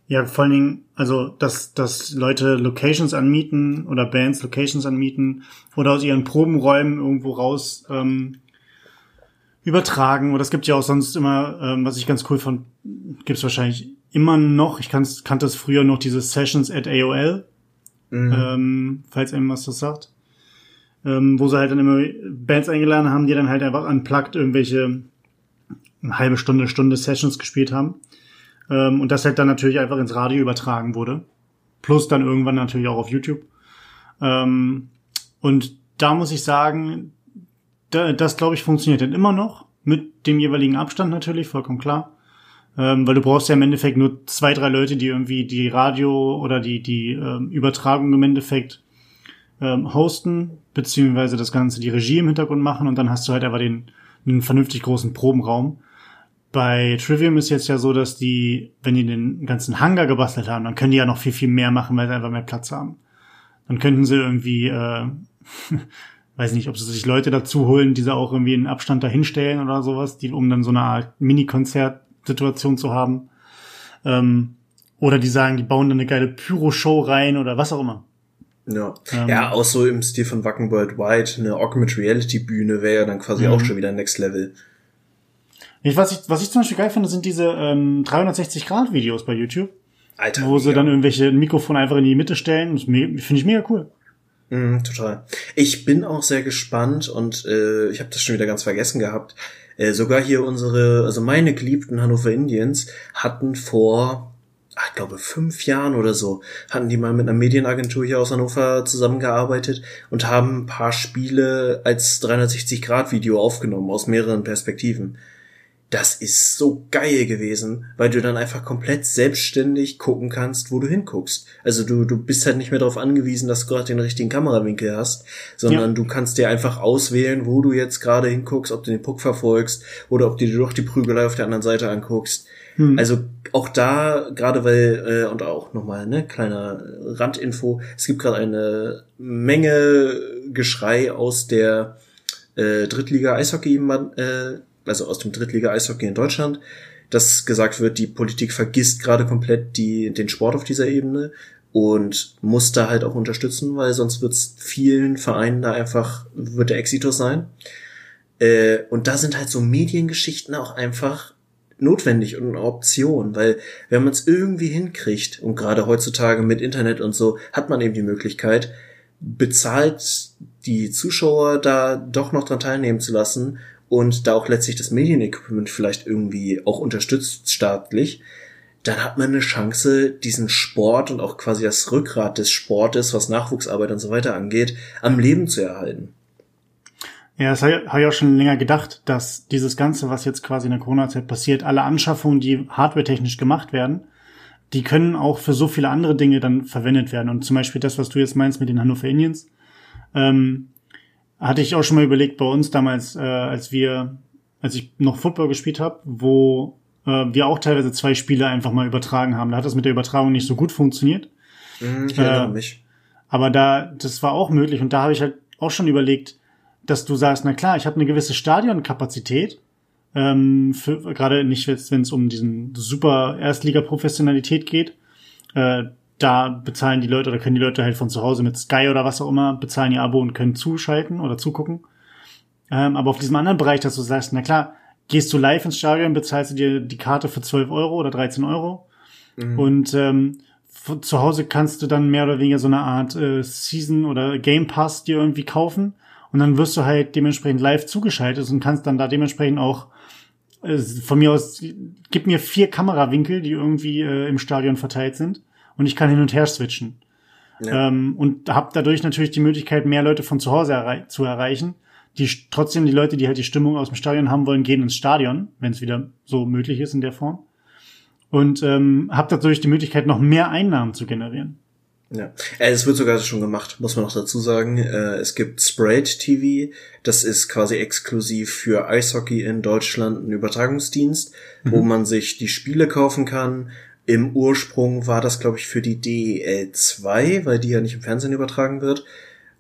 Ja, vor allen Dingen, also, dass, dass Leute Locations anmieten oder Bands Locations anmieten oder aus ihren Probenräumen irgendwo raus ähm, übertragen. Oder es gibt ja auch sonst immer, ähm, was ich ganz cool fand, gibt's wahrscheinlich immer noch, ich kann's, kannte es früher noch, diese Sessions at AOL, Mhm. ähm, falls einem was das sagt. Ähm, wo sie halt dann immer Bands eingeladen haben, die dann halt einfach unplugged irgendwelche eine halbe Stunde, Stunde Sessions gespielt haben. Ähm, und das halt dann natürlich einfach ins Radio übertragen wurde. Plus dann irgendwann natürlich auch auf YouTube. Ähm, und da muss ich sagen, da, das glaube ich funktioniert dann immer noch. Mit dem jeweiligen Abstand natürlich, vollkommen klar. Ähm, weil du brauchst ja im Endeffekt nur zwei, drei Leute, die irgendwie die Radio oder die, die ähm, Übertragung im Endeffekt ähm, hosten, beziehungsweise das Ganze die Regie im Hintergrund machen und dann hast du halt einfach den, einen vernünftig großen Probenraum. Bei Trivium ist jetzt ja so, dass die, wenn die den ganzen Hangar gebastelt haben, dann können die ja noch viel, viel mehr machen, weil sie einfach mehr Platz haben. Dann könnten sie irgendwie äh, *laughs* weiß nicht, ob sie sich Leute dazu holen, die sie auch irgendwie in Abstand dahinstellen oder sowas, die, um dann so eine Art Mini-Konzert-Situation zu haben. Ähm, oder die sagen, die bauen dann eine geile Pyro-Show rein oder was auch immer. Ja. Ähm, ja, auch so im Stil von Wacken World Wide, eine Augmented Reality Bühne wäre ja dann quasi auch mhm. schon wieder Next Level. Ich, was, ich, was ich zum Beispiel geil finde, sind diese ähm, 360-Grad-Videos bei YouTube. Alter. Wo sie dann irgendwelche Mikrofone einfach in die Mitte stellen. Finde ich mega cool. Mm, total. Ich bin auch sehr gespannt und äh, ich habe das schon wieder ganz vergessen gehabt. Äh, sogar hier unsere, also meine geliebten Hannover Indians hatten vor, ach, ich glaube, fünf Jahren oder so, hatten die mal mit einer Medienagentur hier aus Hannover zusammengearbeitet und haben ein paar Spiele als 360-Grad-Video aufgenommen aus mehreren Perspektiven das ist so geil gewesen, weil du dann einfach komplett selbstständig gucken kannst, wo du hinguckst. Also du, du bist halt nicht mehr darauf angewiesen, dass du gerade den richtigen Kamerawinkel hast, sondern ja. du kannst dir einfach auswählen, wo du jetzt gerade hinguckst, ob du den Puck verfolgst oder ob du dir doch die Prügelei auf der anderen Seite anguckst. Hm. Also auch da, gerade weil, äh, und auch nochmal, ne, kleiner Randinfo, es gibt gerade eine Menge Geschrei aus der äh, Drittliga Eishockey äh, also aus dem Drittliga-Eishockey in Deutschland, dass gesagt wird, die Politik vergisst gerade komplett die, den Sport auf dieser Ebene und muss da halt auch unterstützen, weil sonst wird es vielen Vereinen da einfach, wird der Exitus sein. Äh, und da sind halt so Mediengeschichten auch einfach notwendig und eine Option, weil wenn man es irgendwie hinkriegt und gerade heutzutage mit Internet und so hat man eben die Möglichkeit, bezahlt die Zuschauer da doch noch dran teilnehmen zu lassen und da auch letztlich das Medienequipment vielleicht irgendwie auch unterstützt staatlich, dann hat man eine Chance, diesen Sport und auch quasi das Rückgrat des Sportes, was Nachwuchsarbeit und so weiter angeht, am Leben zu erhalten. Ja, das habe ich auch schon länger gedacht, dass dieses Ganze, was jetzt quasi in der Corona-Zeit passiert, alle Anschaffungen, die hardwaretechnisch gemacht werden, die können auch für so viele andere Dinge dann verwendet werden. Und zum Beispiel das, was du jetzt meinst mit den Hannover Indians, ähm, hatte ich auch schon mal überlegt bei uns damals, äh, als wir, als ich noch Football gespielt habe, wo äh, wir auch teilweise zwei Spiele einfach mal übertragen haben. Da hat das mit der Übertragung nicht so gut funktioniert. Mhm, ich erinnere äh, mich. Aber da, das war auch möglich und da habe ich halt auch schon überlegt, dass du sagst, na klar, ich habe eine gewisse Stadionkapazität, ähm, für, gerade nicht, wenn es um diesen super Erstliga-Professionalität geht. Äh, da bezahlen die Leute oder können die Leute halt von zu Hause mit Sky oder was auch immer bezahlen ihr Abo und können zuschalten oder zugucken. Ähm, aber auf diesem anderen Bereich, dass du sagst, na klar, gehst du live ins Stadion, bezahlst du dir die Karte für 12 Euro oder 13 Euro mhm. und ähm, zu Hause kannst du dann mehr oder weniger so eine Art äh, Season oder Game Pass dir irgendwie kaufen und dann wirst du halt dementsprechend live zugeschaltet und kannst dann da dementsprechend auch äh, von mir aus, gib mir vier Kamerawinkel, die irgendwie äh, im Stadion verteilt sind und ich kann hin und her switchen. Ja. Ähm, und habe dadurch natürlich die Möglichkeit, mehr Leute von zu Hause errei zu erreichen. Die trotzdem die Leute, die halt die Stimmung aus dem Stadion haben wollen, gehen ins Stadion, wenn es wieder so möglich ist in der Form. Und ähm, habe dadurch die Möglichkeit, noch mehr Einnahmen zu generieren. Ja, äh, es wird sogar schon gemacht, muss man noch dazu sagen. Äh, es gibt Sprayed TV, das ist quasi exklusiv für Eishockey in Deutschland ein Übertragungsdienst, mhm. wo man sich die Spiele kaufen kann, im Ursprung war das, glaube ich, für die DEL 2, weil die ja nicht im Fernsehen übertragen wird.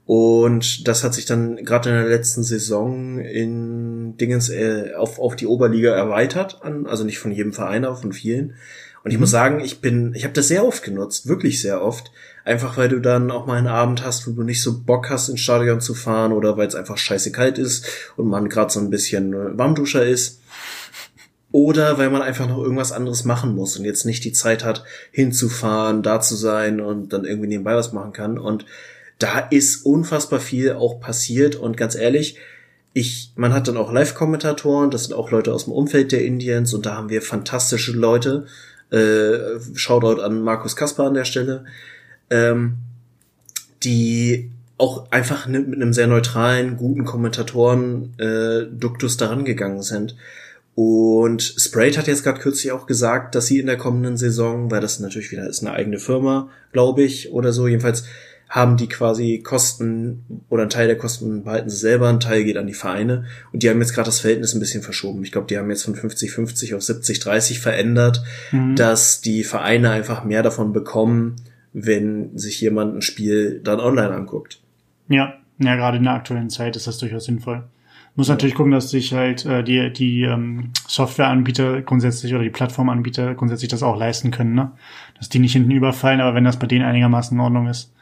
Und das hat sich dann gerade in der letzten Saison in Dingens äh, auf, auf die Oberliga erweitert, an, also nicht von jedem Verein, aber von vielen. Und ich mhm. muss sagen, ich bin, ich habe das sehr oft genutzt, wirklich sehr oft. Einfach weil du dann auch mal einen Abend hast, wo du nicht so Bock hast, ins Stadion zu fahren oder weil es einfach scheiße kalt ist und man gerade so ein bisschen Warmduscher ist oder weil man einfach noch irgendwas anderes machen muss und jetzt nicht die Zeit hat, hinzufahren, da zu sein und dann irgendwie nebenbei was machen kann. Und da ist unfassbar viel auch passiert und ganz ehrlich, ich, man hat dann auch Live-Kommentatoren, das sind auch Leute aus dem Umfeld der Indians und da haben wir fantastische Leute. Äh, Shoutout an Markus Kasper an der Stelle, ähm, die auch einfach mit einem sehr neutralen, guten Kommentatoren äh, daran gegangen sind und Sprayed hat jetzt gerade kürzlich auch gesagt, dass sie in der kommenden Saison, weil das natürlich wieder ist eine eigene Firma, glaube ich, oder so, jedenfalls haben die quasi Kosten oder ein Teil der Kosten behalten sie selber, ein Teil geht an die Vereine und die haben jetzt gerade das Verhältnis ein bisschen verschoben. Ich glaube, die haben jetzt von 50-50 auf 70-30 verändert, mhm. dass die Vereine einfach mehr davon bekommen, wenn sich jemand ein Spiel dann online anguckt. Ja, Ja, gerade in der aktuellen Zeit ist das durchaus sinnvoll. Muss natürlich gucken, dass sich halt äh, die, die ähm, Softwareanbieter grundsätzlich oder die Plattformanbieter grundsätzlich das auch leisten können, ne? Dass die nicht hinten überfallen, aber wenn das bei denen einigermaßen in Ordnung ist,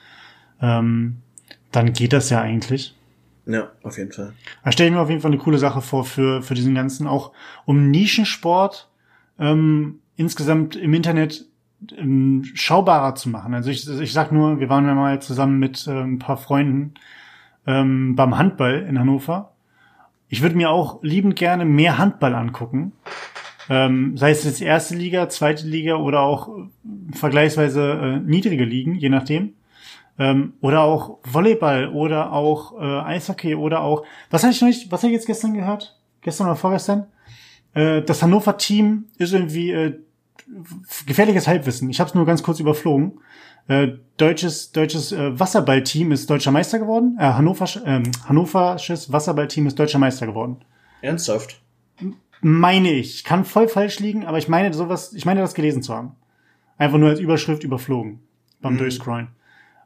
ähm, dann geht das ja eigentlich. Ja, auf jeden Fall. Da stelle ich mir auf jeden Fall eine coole Sache vor für, für diesen ganzen, auch um Nischensport ähm, insgesamt im Internet ähm, schaubarer zu machen. Also ich, ich sag nur, wir waren ja mal zusammen mit äh, ein paar Freunden ähm, beim Handball in Hannover ich würde mir auch liebend gerne mehr Handball angucken. Ähm, sei es jetzt erste Liga, zweite Liga oder auch äh, vergleichsweise äh, niedrige Ligen, je nachdem. Ähm, oder auch Volleyball oder auch äh, Eishockey oder auch. Was habe ich noch nicht, was habe ich jetzt gestern gehört? Gestern oder vorgestern? Äh, das Hannover-Team ist irgendwie äh, gefährliches Halbwissen. Ich habe es nur ganz kurz überflogen. Äh, deutsches deutsches äh, Wasserballteam ist deutscher Meister geworden. Äh, Hannover, äh, Hannoversches Wasserballteam ist deutscher Meister geworden. Ernsthaft? Meine ich. Ich kann voll falsch liegen, aber ich meine sowas, ich meine das gelesen zu haben. Einfach nur als Überschrift überflogen beim mhm. Durchscrollen.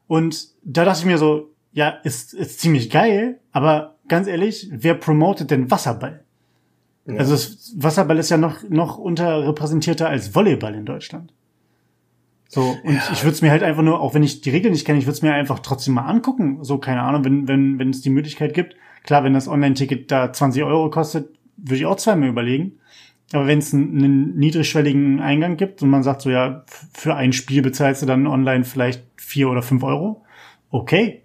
Und da dachte ich mir so, ja, ist, ist ziemlich geil, aber ganz ehrlich, wer promotet denn Wasserball? Ja. Also das Wasserball ist ja noch, noch unterrepräsentierter als Volleyball in Deutschland. So, und ja. ich würde es mir halt einfach nur, auch wenn ich die Regeln nicht kenne, ich würde es mir einfach trotzdem mal angucken. So, keine Ahnung, wenn, wenn, wenn es die Möglichkeit gibt. Klar, wenn das Online-Ticket da 20 Euro kostet, würde ich auch zweimal überlegen. Aber wenn es einen, einen niedrigschwelligen Eingang gibt und man sagt so, ja, für ein Spiel bezahlst du dann online vielleicht vier oder fünf Euro, okay.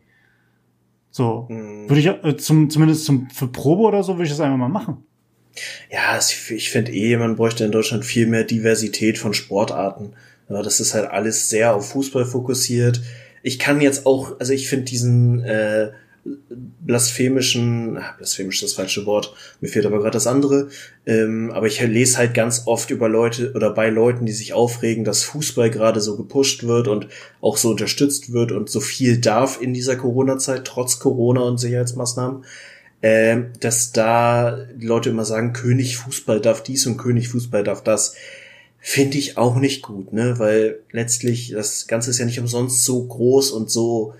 So, mhm. würde ich äh, zum, zumindest zum, für Probe oder so, würde ich das einfach mal machen. Ja, ich finde eh, man bräuchte in Deutschland viel mehr Diversität von Sportarten. Ja, das ist halt alles sehr auf Fußball fokussiert. Ich kann jetzt auch, also ich finde diesen äh, blasphemischen, ach, blasphemisch ist das falsche Wort, mir fehlt aber gerade das andere, ähm, aber ich lese halt ganz oft über Leute oder bei Leuten, die sich aufregen, dass Fußball gerade so gepusht wird und auch so unterstützt wird und so viel darf in dieser Corona-Zeit, trotz Corona und Sicherheitsmaßnahmen, äh, dass da die Leute immer sagen, König Fußball darf dies und König Fußball darf das finde ich auch nicht gut, ne? Weil letztlich das Ganze ist ja nicht umsonst so groß und so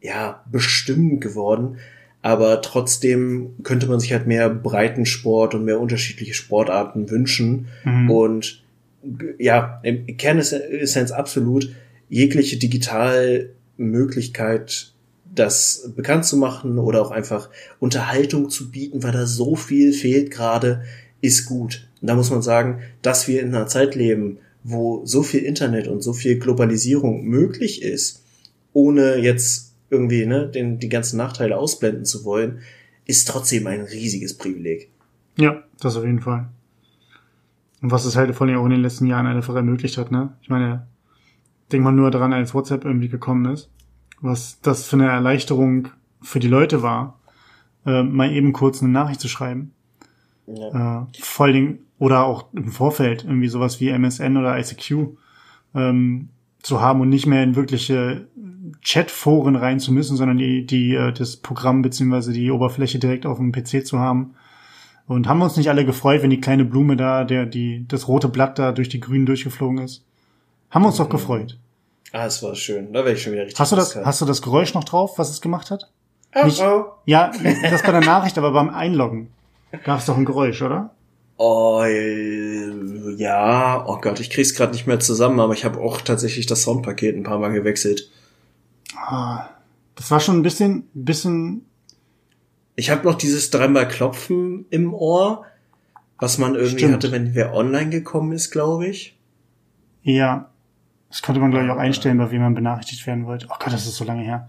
ja bestimmend geworden. Aber trotzdem könnte man sich halt mehr Breitensport und mehr unterschiedliche Sportarten wünschen. Mhm. Und ja, im Kern ist es absolut jegliche Digitalmöglichkeit, das bekannt zu machen oder auch einfach Unterhaltung zu bieten, weil da so viel fehlt gerade, ist gut. Und da muss man sagen, dass wir in einer Zeit leben, wo so viel Internet und so viel Globalisierung möglich ist, ohne jetzt irgendwie ne, den, die ganzen Nachteile ausblenden zu wollen, ist trotzdem ein riesiges Privileg. Ja, das auf jeden Fall. Und was es halt vor allem auch in den letzten Jahren einfach ermöglicht hat, ne? Ich meine, denk mal nur daran, als WhatsApp irgendwie gekommen ist, was das für eine Erleichterung für die Leute war, äh, mal eben kurz eine Nachricht zu schreiben. Ja. Äh, vor allen oder auch im Vorfeld irgendwie sowas wie MSN oder ICQ ähm, zu haben und nicht mehr in wirkliche Chatforen rein zu müssen, sondern die, die, äh, das Programm beziehungsweise die Oberfläche direkt auf dem PC zu haben. Und haben wir uns nicht alle gefreut, wenn die kleine Blume da, der, die, das rote Blatt da durch die Grünen durchgeflogen ist? Haben wir uns mhm. doch gefreut. Ah, es war schön. Da wäre ich schon wieder richtig. Hast du das, hast du das Geräusch noch drauf, was es gemacht hat? Oh, nicht, oh. Ja, das bei der Nachricht, aber beim Einloggen gab es doch ein Geräusch, oder? Oh, ja, oh Gott, ich krieg's gerade nicht mehr zusammen, aber ich habe auch tatsächlich das Soundpaket ein paar Mal gewechselt. Ah, das war schon ein bisschen, bisschen. Ich habe noch dieses dreimal Klopfen im Ohr, was man irgendwie Stimmt. hatte, wenn wer online gekommen ist, glaube ich. Ja, das konnte man, glaube ich, auch einstellen, bei wem man benachrichtigt werden wollte. Oh Gott, das ist so lange her.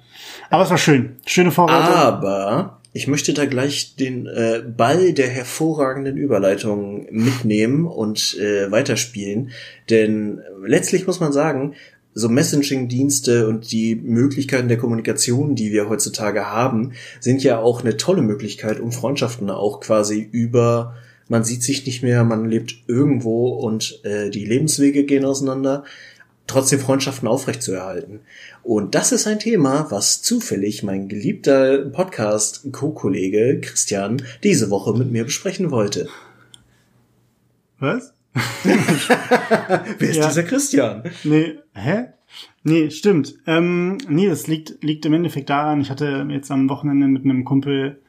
Aber es war schön. Schöne Vorbereitung. Aber ich möchte da gleich den äh, Ball der hervorragenden Überleitung mitnehmen und äh, weiterspielen. Denn letztlich muss man sagen, so Messaging-Dienste und die Möglichkeiten der Kommunikation, die wir heutzutage haben, sind ja auch eine tolle Möglichkeit, um Freundschaften auch quasi über man sieht sich nicht mehr, man lebt irgendwo und äh, die Lebenswege gehen auseinander, trotzdem Freundschaften aufrechtzuerhalten. Und das ist ein Thema, was zufällig mein geliebter Podcast-Co-Kollege Christian diese Woche mit mir besprechen wollte. Was? *laughs* Wer ist ja. dieser Christian? Nee, hä? Nee, stimmt. Ähm, nee, das liegt, liegt im Endeffekt daran, ich hatte jetzt am Wochenende mit einem Kumpel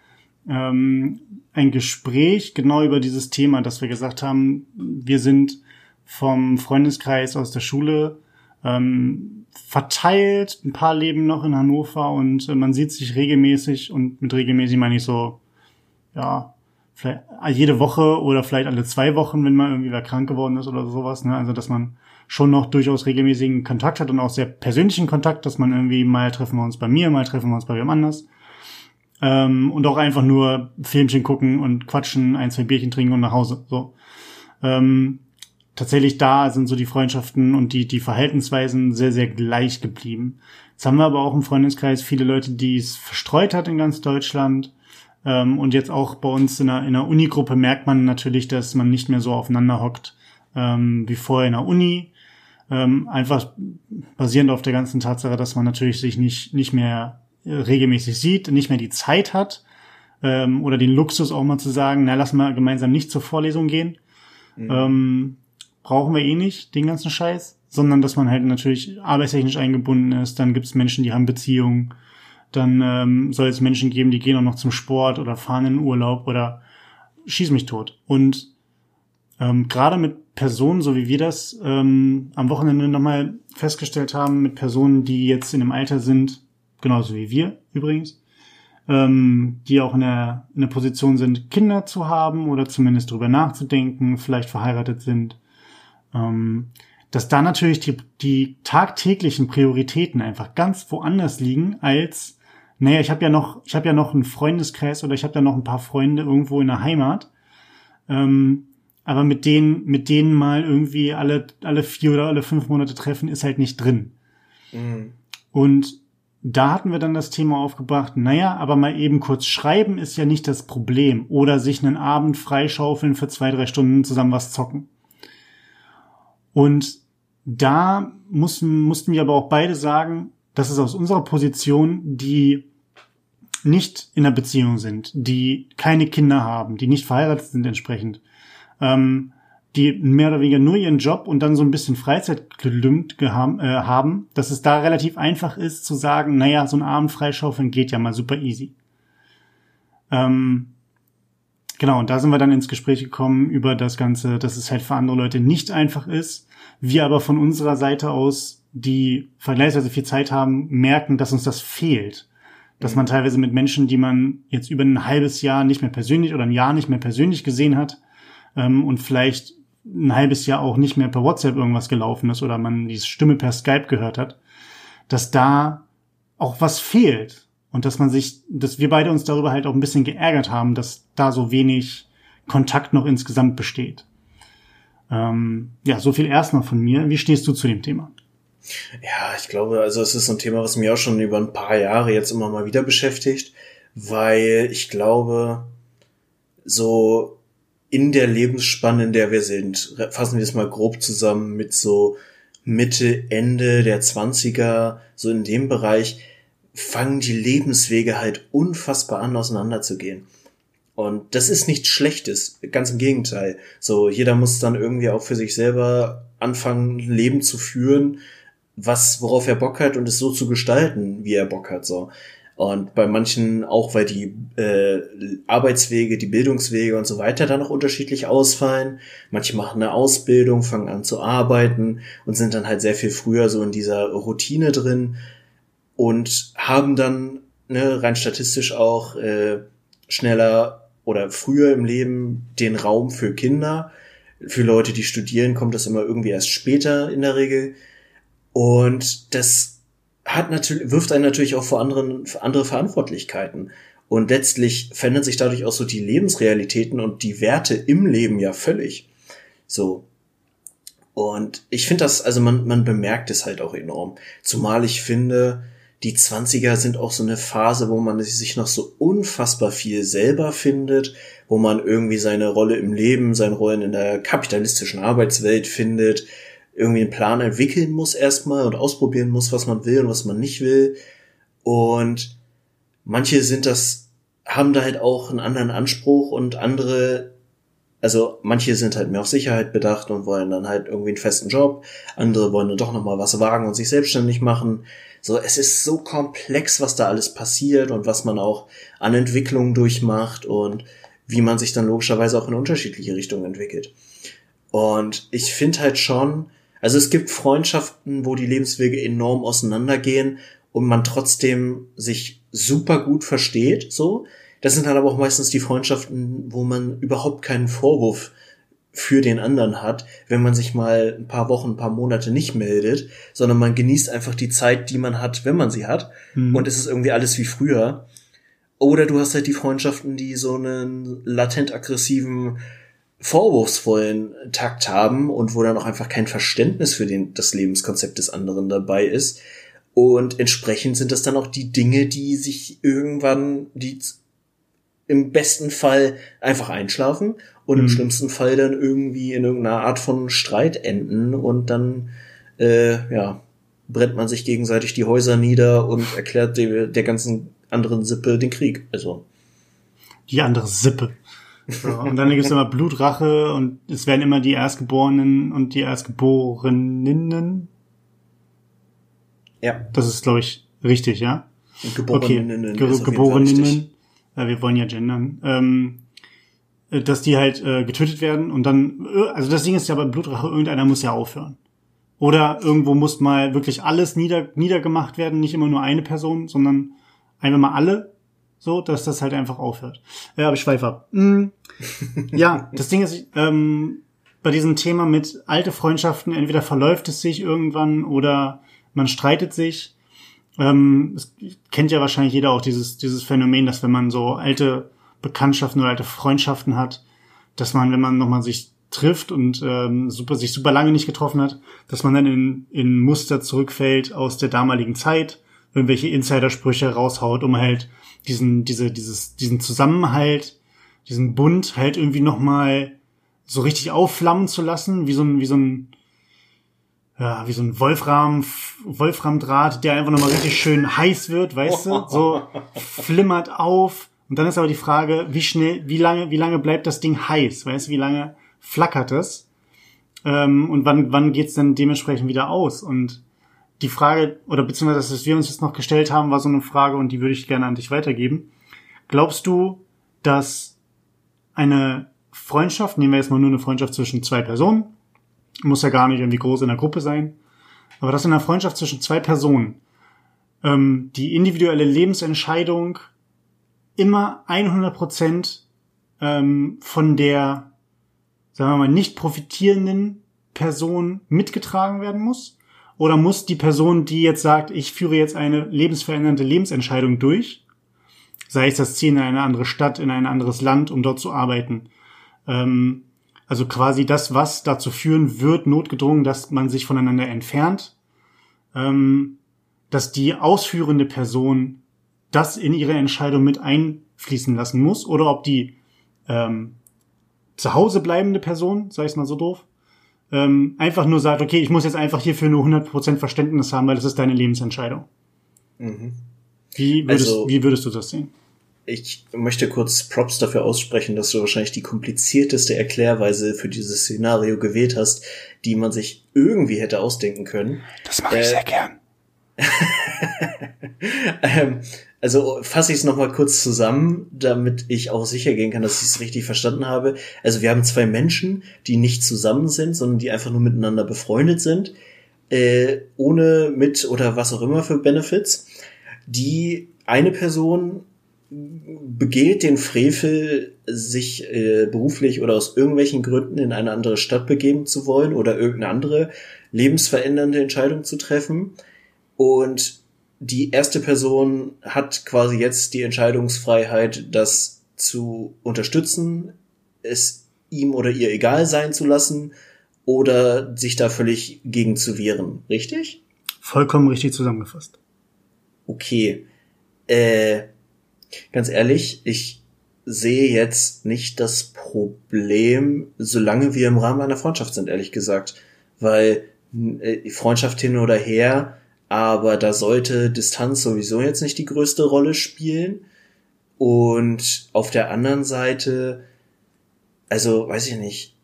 ähm, ein Gespräch genau über dieses Thema, dass wir gesagt haben, wir sind vom Freundeskreis aus der Schule ähm, verteilt, ein paar leben noch in Hannover und äh, man sieht sich regelmäßig und mit regelmäßig meine ich so, ja, vielleicht jede Woche oder vielleicht alle zwei Wochen, wenn mal irgendwie wer krank geworden ist oder sowas, ne? Also dass man schon noch durchaus regelmäßigen Kontakt hat und auch sehr persönlichen Kontakt, dass man irgendwie mal treffen wir uns bei mir, mal treffen wir uns bei wem anders. Ähm, und auch einfach nur Filmchen gucken und quatschen, ein, zwei Bierchen trinken und nach Hause. So. Ähm, tatsächlich da sind so die Freundschaften und die, die Verhaltensweisen sehr, sehr gleich geblieben. Jetzt haben wir aber auch im Freundeskreis viele Leute, die es verstreut hat in ganz Deutschland. Ähm, und jetzt auch bei uns in der, in der Unigruppe merkt man natürlich, dass man nicht mehr so aufeinander hockt ähm, wie vorher in der Uni. Ähm, einfach basierend auf der ganzen Tatsache, dass man natürlich sich nicht, nicht mehr regelmäßig sieht, nicht mehr die Zeit hat ähm, oder den Luxus auch mal zu sagen, na lass mal gemeinsam nicht zur Vorlesung gehen. Mhm. Ähm, brauchen wir eh nicht, den ganzen Scheiß, sondern dass man halt natürlich arbeitstechnisch eingebunden ist. Dann gibt es Menschen, die haben Beziehungen. Dann ähm, soll es Menschen geben, die gehen auch noch zum Sport oder fahren in den Urlaub oder schieß mich tot. Und ähm, gerade mit Personen, so wie wir das ähm, am Wochenende nochmal festgestellt haben, mit Personen, die jetzt in dem Alter sind, genauso wie wir übrigens, ähm, die auch in der, in der Position sind, Kinder zu haben oder zumindest darüber nachzudenken, vielleicht verheiratet sind, ähm, dass da natürlich die, die tagtäglichen Prioritäten einfach ganz woanders liegen als, naja, ich habe ja noch, ich habe ja noch einen Freundeskreis oder ich habe ja noch ein paar Freunde irgendwo in der Heimat. Ähm, aber mit denen, mit denen mal irgendwie alle, alle vier oder alle fünf Monate treffen, ist halt nicht drin. Mhm. Und da hatten wir dann das Thema aufgebracht, naja, aber mal eben kurz schreiben ist ja nicht das Problem. Oder sich einen Abend freischaufeln für zwei, drei Stunden zusammen was zocken. Und da mussten, mussten wir aber auch beide sagen, dass es aus unserer Position, die nicht in einer Beziehung sind, die keine Kinder haben, die nicht verheiratet sind entsprechend, ähm, die mehr oder weniger nur ihren Job und dann so ein bisschen Freizeit gelümmt äh, haben, dass es da relativ einfach ist zu sagen, naja, so ein Abend freischaufeln geht ja mal super easy. Ähm, genau, und da sind wir dann ins Gespräch gekommen über das Ganze, dass es halt für andere Leute nicht einfach ist, wir aber von unserer Seite aus, die vergleichsweise viel Zeit haben, merken, dass uns das fehlt. Dass man teilweise mit Menschen, die man jetzt über ein halbes Jahr nicht mehr persönlich oder ein Jahr nicht mehr persönlich gesehen hat ähm, und vielleicht ein halbes Jahr auch nicht mehr per WhatsApp irgendwas gelaufen ist oder man die Stimme per Skype gehört hat, dass da auch was fehlt und dass man sich, dass wir beide uns darüber halt auch ein bisschen geärgert haben, dass da so wenig Kontakt noch insgesamt besteht. Ähm, ja, so viel erstmal von mir. Wie stehst du zu dem Thema? Ja, ich glaube, also es ist ein Thema, was mich auch schon über ein paar Jahre jetzt immer mal wieder beschäftigt, weil ich glaube, so in der Lebensspanne, in der wir sind, fassen wir es mal grob zusammen mit so Mitte, Ende der Zwanziger, so in dem Bereich, fangen die Lebenswege halt unfassbar an auseinanderzugehen. Und das ist nichts Schlechtes, ganz im Gegenteil. So, jeder muss dann irgendwie auch für sich selber anfangen, Leben zu führen, was, worauf er Bock hat und es so zu gestalten, wie er Bock hat, so. Und bei manchen auch, weil die äh, Arbeitswege, die Bildungswege und so weiter dann auch unterschiedlich ausfallen. Manche machen eine Ausbildung, fangen an zu arbeiten und sind dann halt sehr viel früher so in dieser Routine drin und haben dann ne, rein statistisch auch äh, schneller oder früher im Leben den Raum für Kinder. Für Leute, die studieren, kommt das immer irgendwie erst später in der Regel. Und das hat natürlich, wirft einen natürlich auch vor anderen, andere Verantwortlichkeiten. Und letztlich verändern sich dadurch auch so die Lebensrealitäten und die Werte im Leben ja völlig. So. Und ich finde das, also man, man bemerkt es halt auch enorm. Zumal ich finde, die Zwanziger sind auch so eine Phase, wo man sich noch so unfassbar viel selber findet, wo man irgendwie seine Rolle im Leben, seine Rollen in der kapitalistischen Arbeitswelt findet, irgendwie einen Plan entwickeln muss erstmal und ausprobieren muss, was man will und was man nicht will. Und manche sind das, haben da halt auch einen anderen Anspruch und andere also manche sind halt mehr auf Sicherheit bedacht und wollen dann halt irgendwie einen festen Job, andere wollen dann doch nochmal was wagen und sich selbstständig machen. So, es ist so komplex, was da alles passiert und was man auch an Entwicklungen durchmacht und wie man sich dann logischerweise auch in unterschiedliche Richtungen entwickelt. Und ich finde halt schon, also es gibt Freundschaften, wo die Lebenswege enorm auseinandergehen und man trotzdem sich super gut versteht, so. Das sind dann aber auch meistens die Freundschaften, wo man überhaupt keinen Vorwurf für den anderen hat, wenn man sich mal ein paar Wochen, ein paar Monate nicht meldet, sondern man genießt einfach die Zeit, die man hat, wenn man sie hat. Mhm. Und es ist irgendwie alles wie früher. Oder du hast halt die Freundschaften, die so einen latent aggressiven, vorwurfsvollen Takt haben und wo dann auch einfach kein Verständnis für den, das Lebenskonzept des anderen dabei ist. Und entsprechend sind das dann auch die Dinge, die sich irgendwann, die im besten Fall einfach einschlafen und mhm. im schlimmsten Fall dann irgendwie in irgendeiner Art von Streit enden und dann, äh, ja, brennt man sich gegenseitig die Häuser nieder und erklärt der, der ganzen anderen Sippe den Krieg. Also. Die andere Sippe. So, und dann gibt es immer Blutrache und es werden immer die Erstgeborenen und die Erstgeboreninnen. Ja. Das ist, glaube ich, richtig, ja? Geboreninnen. Okay. Ge Geboreninnen. Ja, wir wollen ja gendern. Ähm, dass die halt äh, getötet werden und dann, äh, also das Ding ist ja bei Blutrache, irgendeiner muss ja aufhören. Oder irgendwo muss mal wirklich alles nieder, niedergemacht werden, nicht immer nur eine Person, sondern einfach mal alle, so, dass das halt einfach aufhört. Ja, aber ich schweife ab. Mm, *laughs* ja, das Ding ist, ähm, bei diesem Thema mit alte Freundschaften, entweder verläuft es sich irgendwann oder man streitet sich. Ähm, es kennt ja wahrscheinlich jeder auch dieses, dieses Phänomen, dass wenn man so alte Bekanntschaften oder alte Freundschaften hat, dass man, wenn man nochmal sich trifft und ähm, super, sich super lange nicht getroffen hat, dass man dann in, in Muster zurückfällt aus der damaligen Zeit, irgendwelche Insidersprüche raushaut, um halt diesen, diese, dieses, diesen Zusammenhalt, diesen Bund halt irgendwie nochmal so richtig aufflammen zu lassen, wie so ein, wie so ein, ja, wie so ein Wolfram, Wolframdraht, der einfach nochmal richtig schön heiß wird, weißt du? So flimmert auf. Und dann ist aber die Frage, wie schnell, wie lange, wie lange bleibt das Ding heiß? Weißt du, wie lange flackert es? Ähm, und wann, wann geht's dann dementsprechend wieder aus? Und die Frage, oder beziehungsweise das, was wir uns jetzt noch gestellt haben, war so eine Frage und die würde ich gerne an dich weitergeben. Glaubst du, dass eine Freundschaft, nehmen wir jetzt mal nur eine Freundschaft zwischen zwei Personen, muss ja gar nicht irgendwie groß in der Gruppe sein, aber dass in einer Freundschaft zwischen zwei Personen ähm, die individuelle Lebensentscheidung immer 100 Prozent ähm, von der, sagen wir mal, nicht profitierenden Person mitgetragen werden muss? Oder muss die Person, die jetzt sagt, ich führe jetzt eine lebensverändernde Lebensentscheidung durch, sei es das Ziel in eine andere Stadt, in ein anderes Land, um dort zu arbeiten, ähm, also quasi das, was dazu führen wird, notgedrungen, dass man sich voneinander entfernt, ähm, dass die ausführende Person das in ihre Entscheidung mit einfließen lassen muss, oder ob die ähm, zu Hause bleibende Person, sag ich mal so doof, ähm, einfach nur sagt, okay, ich muss jetzt einfach hierfür nur 100% Verständnis haben, weil das ist deine Lebensentscheidung. Mhm. Wie, würdest, also, wie würdest du das sehen? Ich möchte kurz Props dafür aussprechen, dass du wahrscheinlich die komplizierteste Erklärweise für dieses Szenario gewählt hast, die man sich irgendwie hätte ausdenken können. Das mache ich äh, sehr gern. *laughs* ähm, also fasse ich es nochmal kurz zusammen, damit ich auch sicher gehen kann, dass ich es richtig verstanden habe. Also wir haben zwei Menschen, die nicht zusammen sind, sondern die einfach nur miteinander befreundet sind, äh, ohne mit oder was auch immer für Benefits. Die eine Person begeht den Frevel, sich äh, beruflich oder aus irgendwelchen Gründen in eine andere Stadt begeben zu wollen oder irgendeine andere lebensverändernde Entscheidung zu treffen. Und die erste Person hat quasi jetzt die Entscheidungsfreiheit, das zu unterstützen, es ihm oder ihr egal sein zu lassen oder sich da völlig gegen zu wehren. Richtig? Vollkommen richtig zusammengefasst. Okay. Äh, ganz ehrlich, ich sehe jetzt nicht das Problem, solange wir im Rahmen einer Freundschaft sind, ehrlich gesagt. Weil äh, Freundschaft hin oder her, aber da sollte Distanz sowieso jetzt nicht die größte Rolle spielen. Und auf der anderen Seite also weiß ich nicht,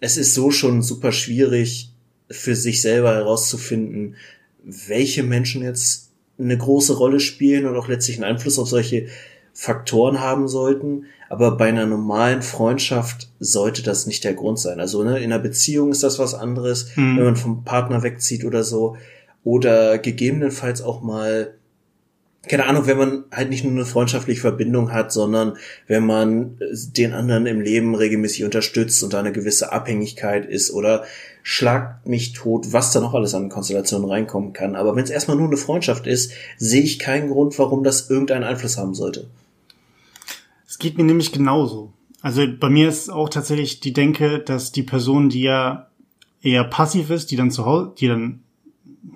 es ist so schon super schwierig für sich selber herauszufinden, welche Menschen jetzt eine große Rolle spielen und auch letztlich einen Einfluss auf solche Faktoren haben sollten. Aber bei einer normalen Freundschaft sollte das nicht der Grund sein. Also ne, in einer Beziehung ist das was anderes, mhm. wenn man vom Partner wegzieht oder so. Oder gegebenenfalls auch mal keine Ahnung, wenn man halt nicht nur eine freundschaftliche Verbindung hat, sondern wenn man den anderen im Leben regelmäßig unterstützt und da eine gewisse Abhängigkeit ist oder schlagt mich tot, was da noch alles an Konstellationen reinkommen kann. Aber wenn es erstmal nur eine Freundschaft ist, sehe ich keinen Grund, warum das irgendeinen Einfluss haben sollte. Es geht mir nämlich genauso. Also bei mir ist auch tatsächlich die Denke, dass die Person, die ja eher passiv ist, die dann zu Hause, die dann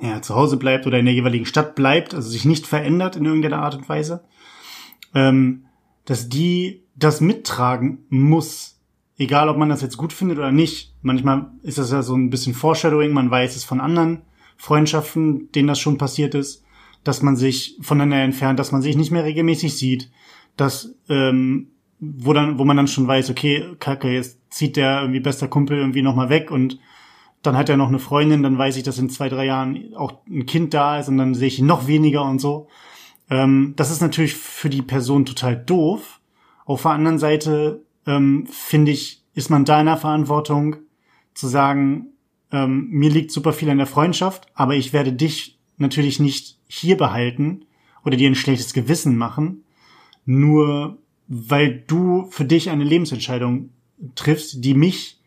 ja, zu Hause bleibt oder in der jeweiligen Stadt bleibt, also sich nicht verändert in irgendeiner Art und Weise, ähm, dass die das mittragen muss, egal ob man das jetzt gut findet oder nicht. Manchmal ist das ja so ein bisschen Foreshadowing, man weiß es von anderen Freundschaften, denen das schon passiert ist, dass man sich voneinander entfernt, dass man sich nicht mehr regelmäßig sieht, dass ähm, wo dann, wo man dann schon weiß, okay, Kacke, jetzt zieht der irgendwie bester Kumpel irgendwie nochmal weg und dann hat er noch eine Freundin, dann weiß ich, dass in zwei, drei Jahren auch ein Kind da ist und dann sehe ich ihn noch weniger und so. Ähm, das ist natürlich für die Person total doof. Auf der anderen Seite ähm, finde ich, ist man da in der Verantwortung zu sagen, ähm, mir liegt super viel an der Freundschaft, aber ich werde dich natürlich nicht hier behalten oder dir ein schlechtes Gewissen machen, nur weil du für dich eine Lebensentscheidung triffst, die mich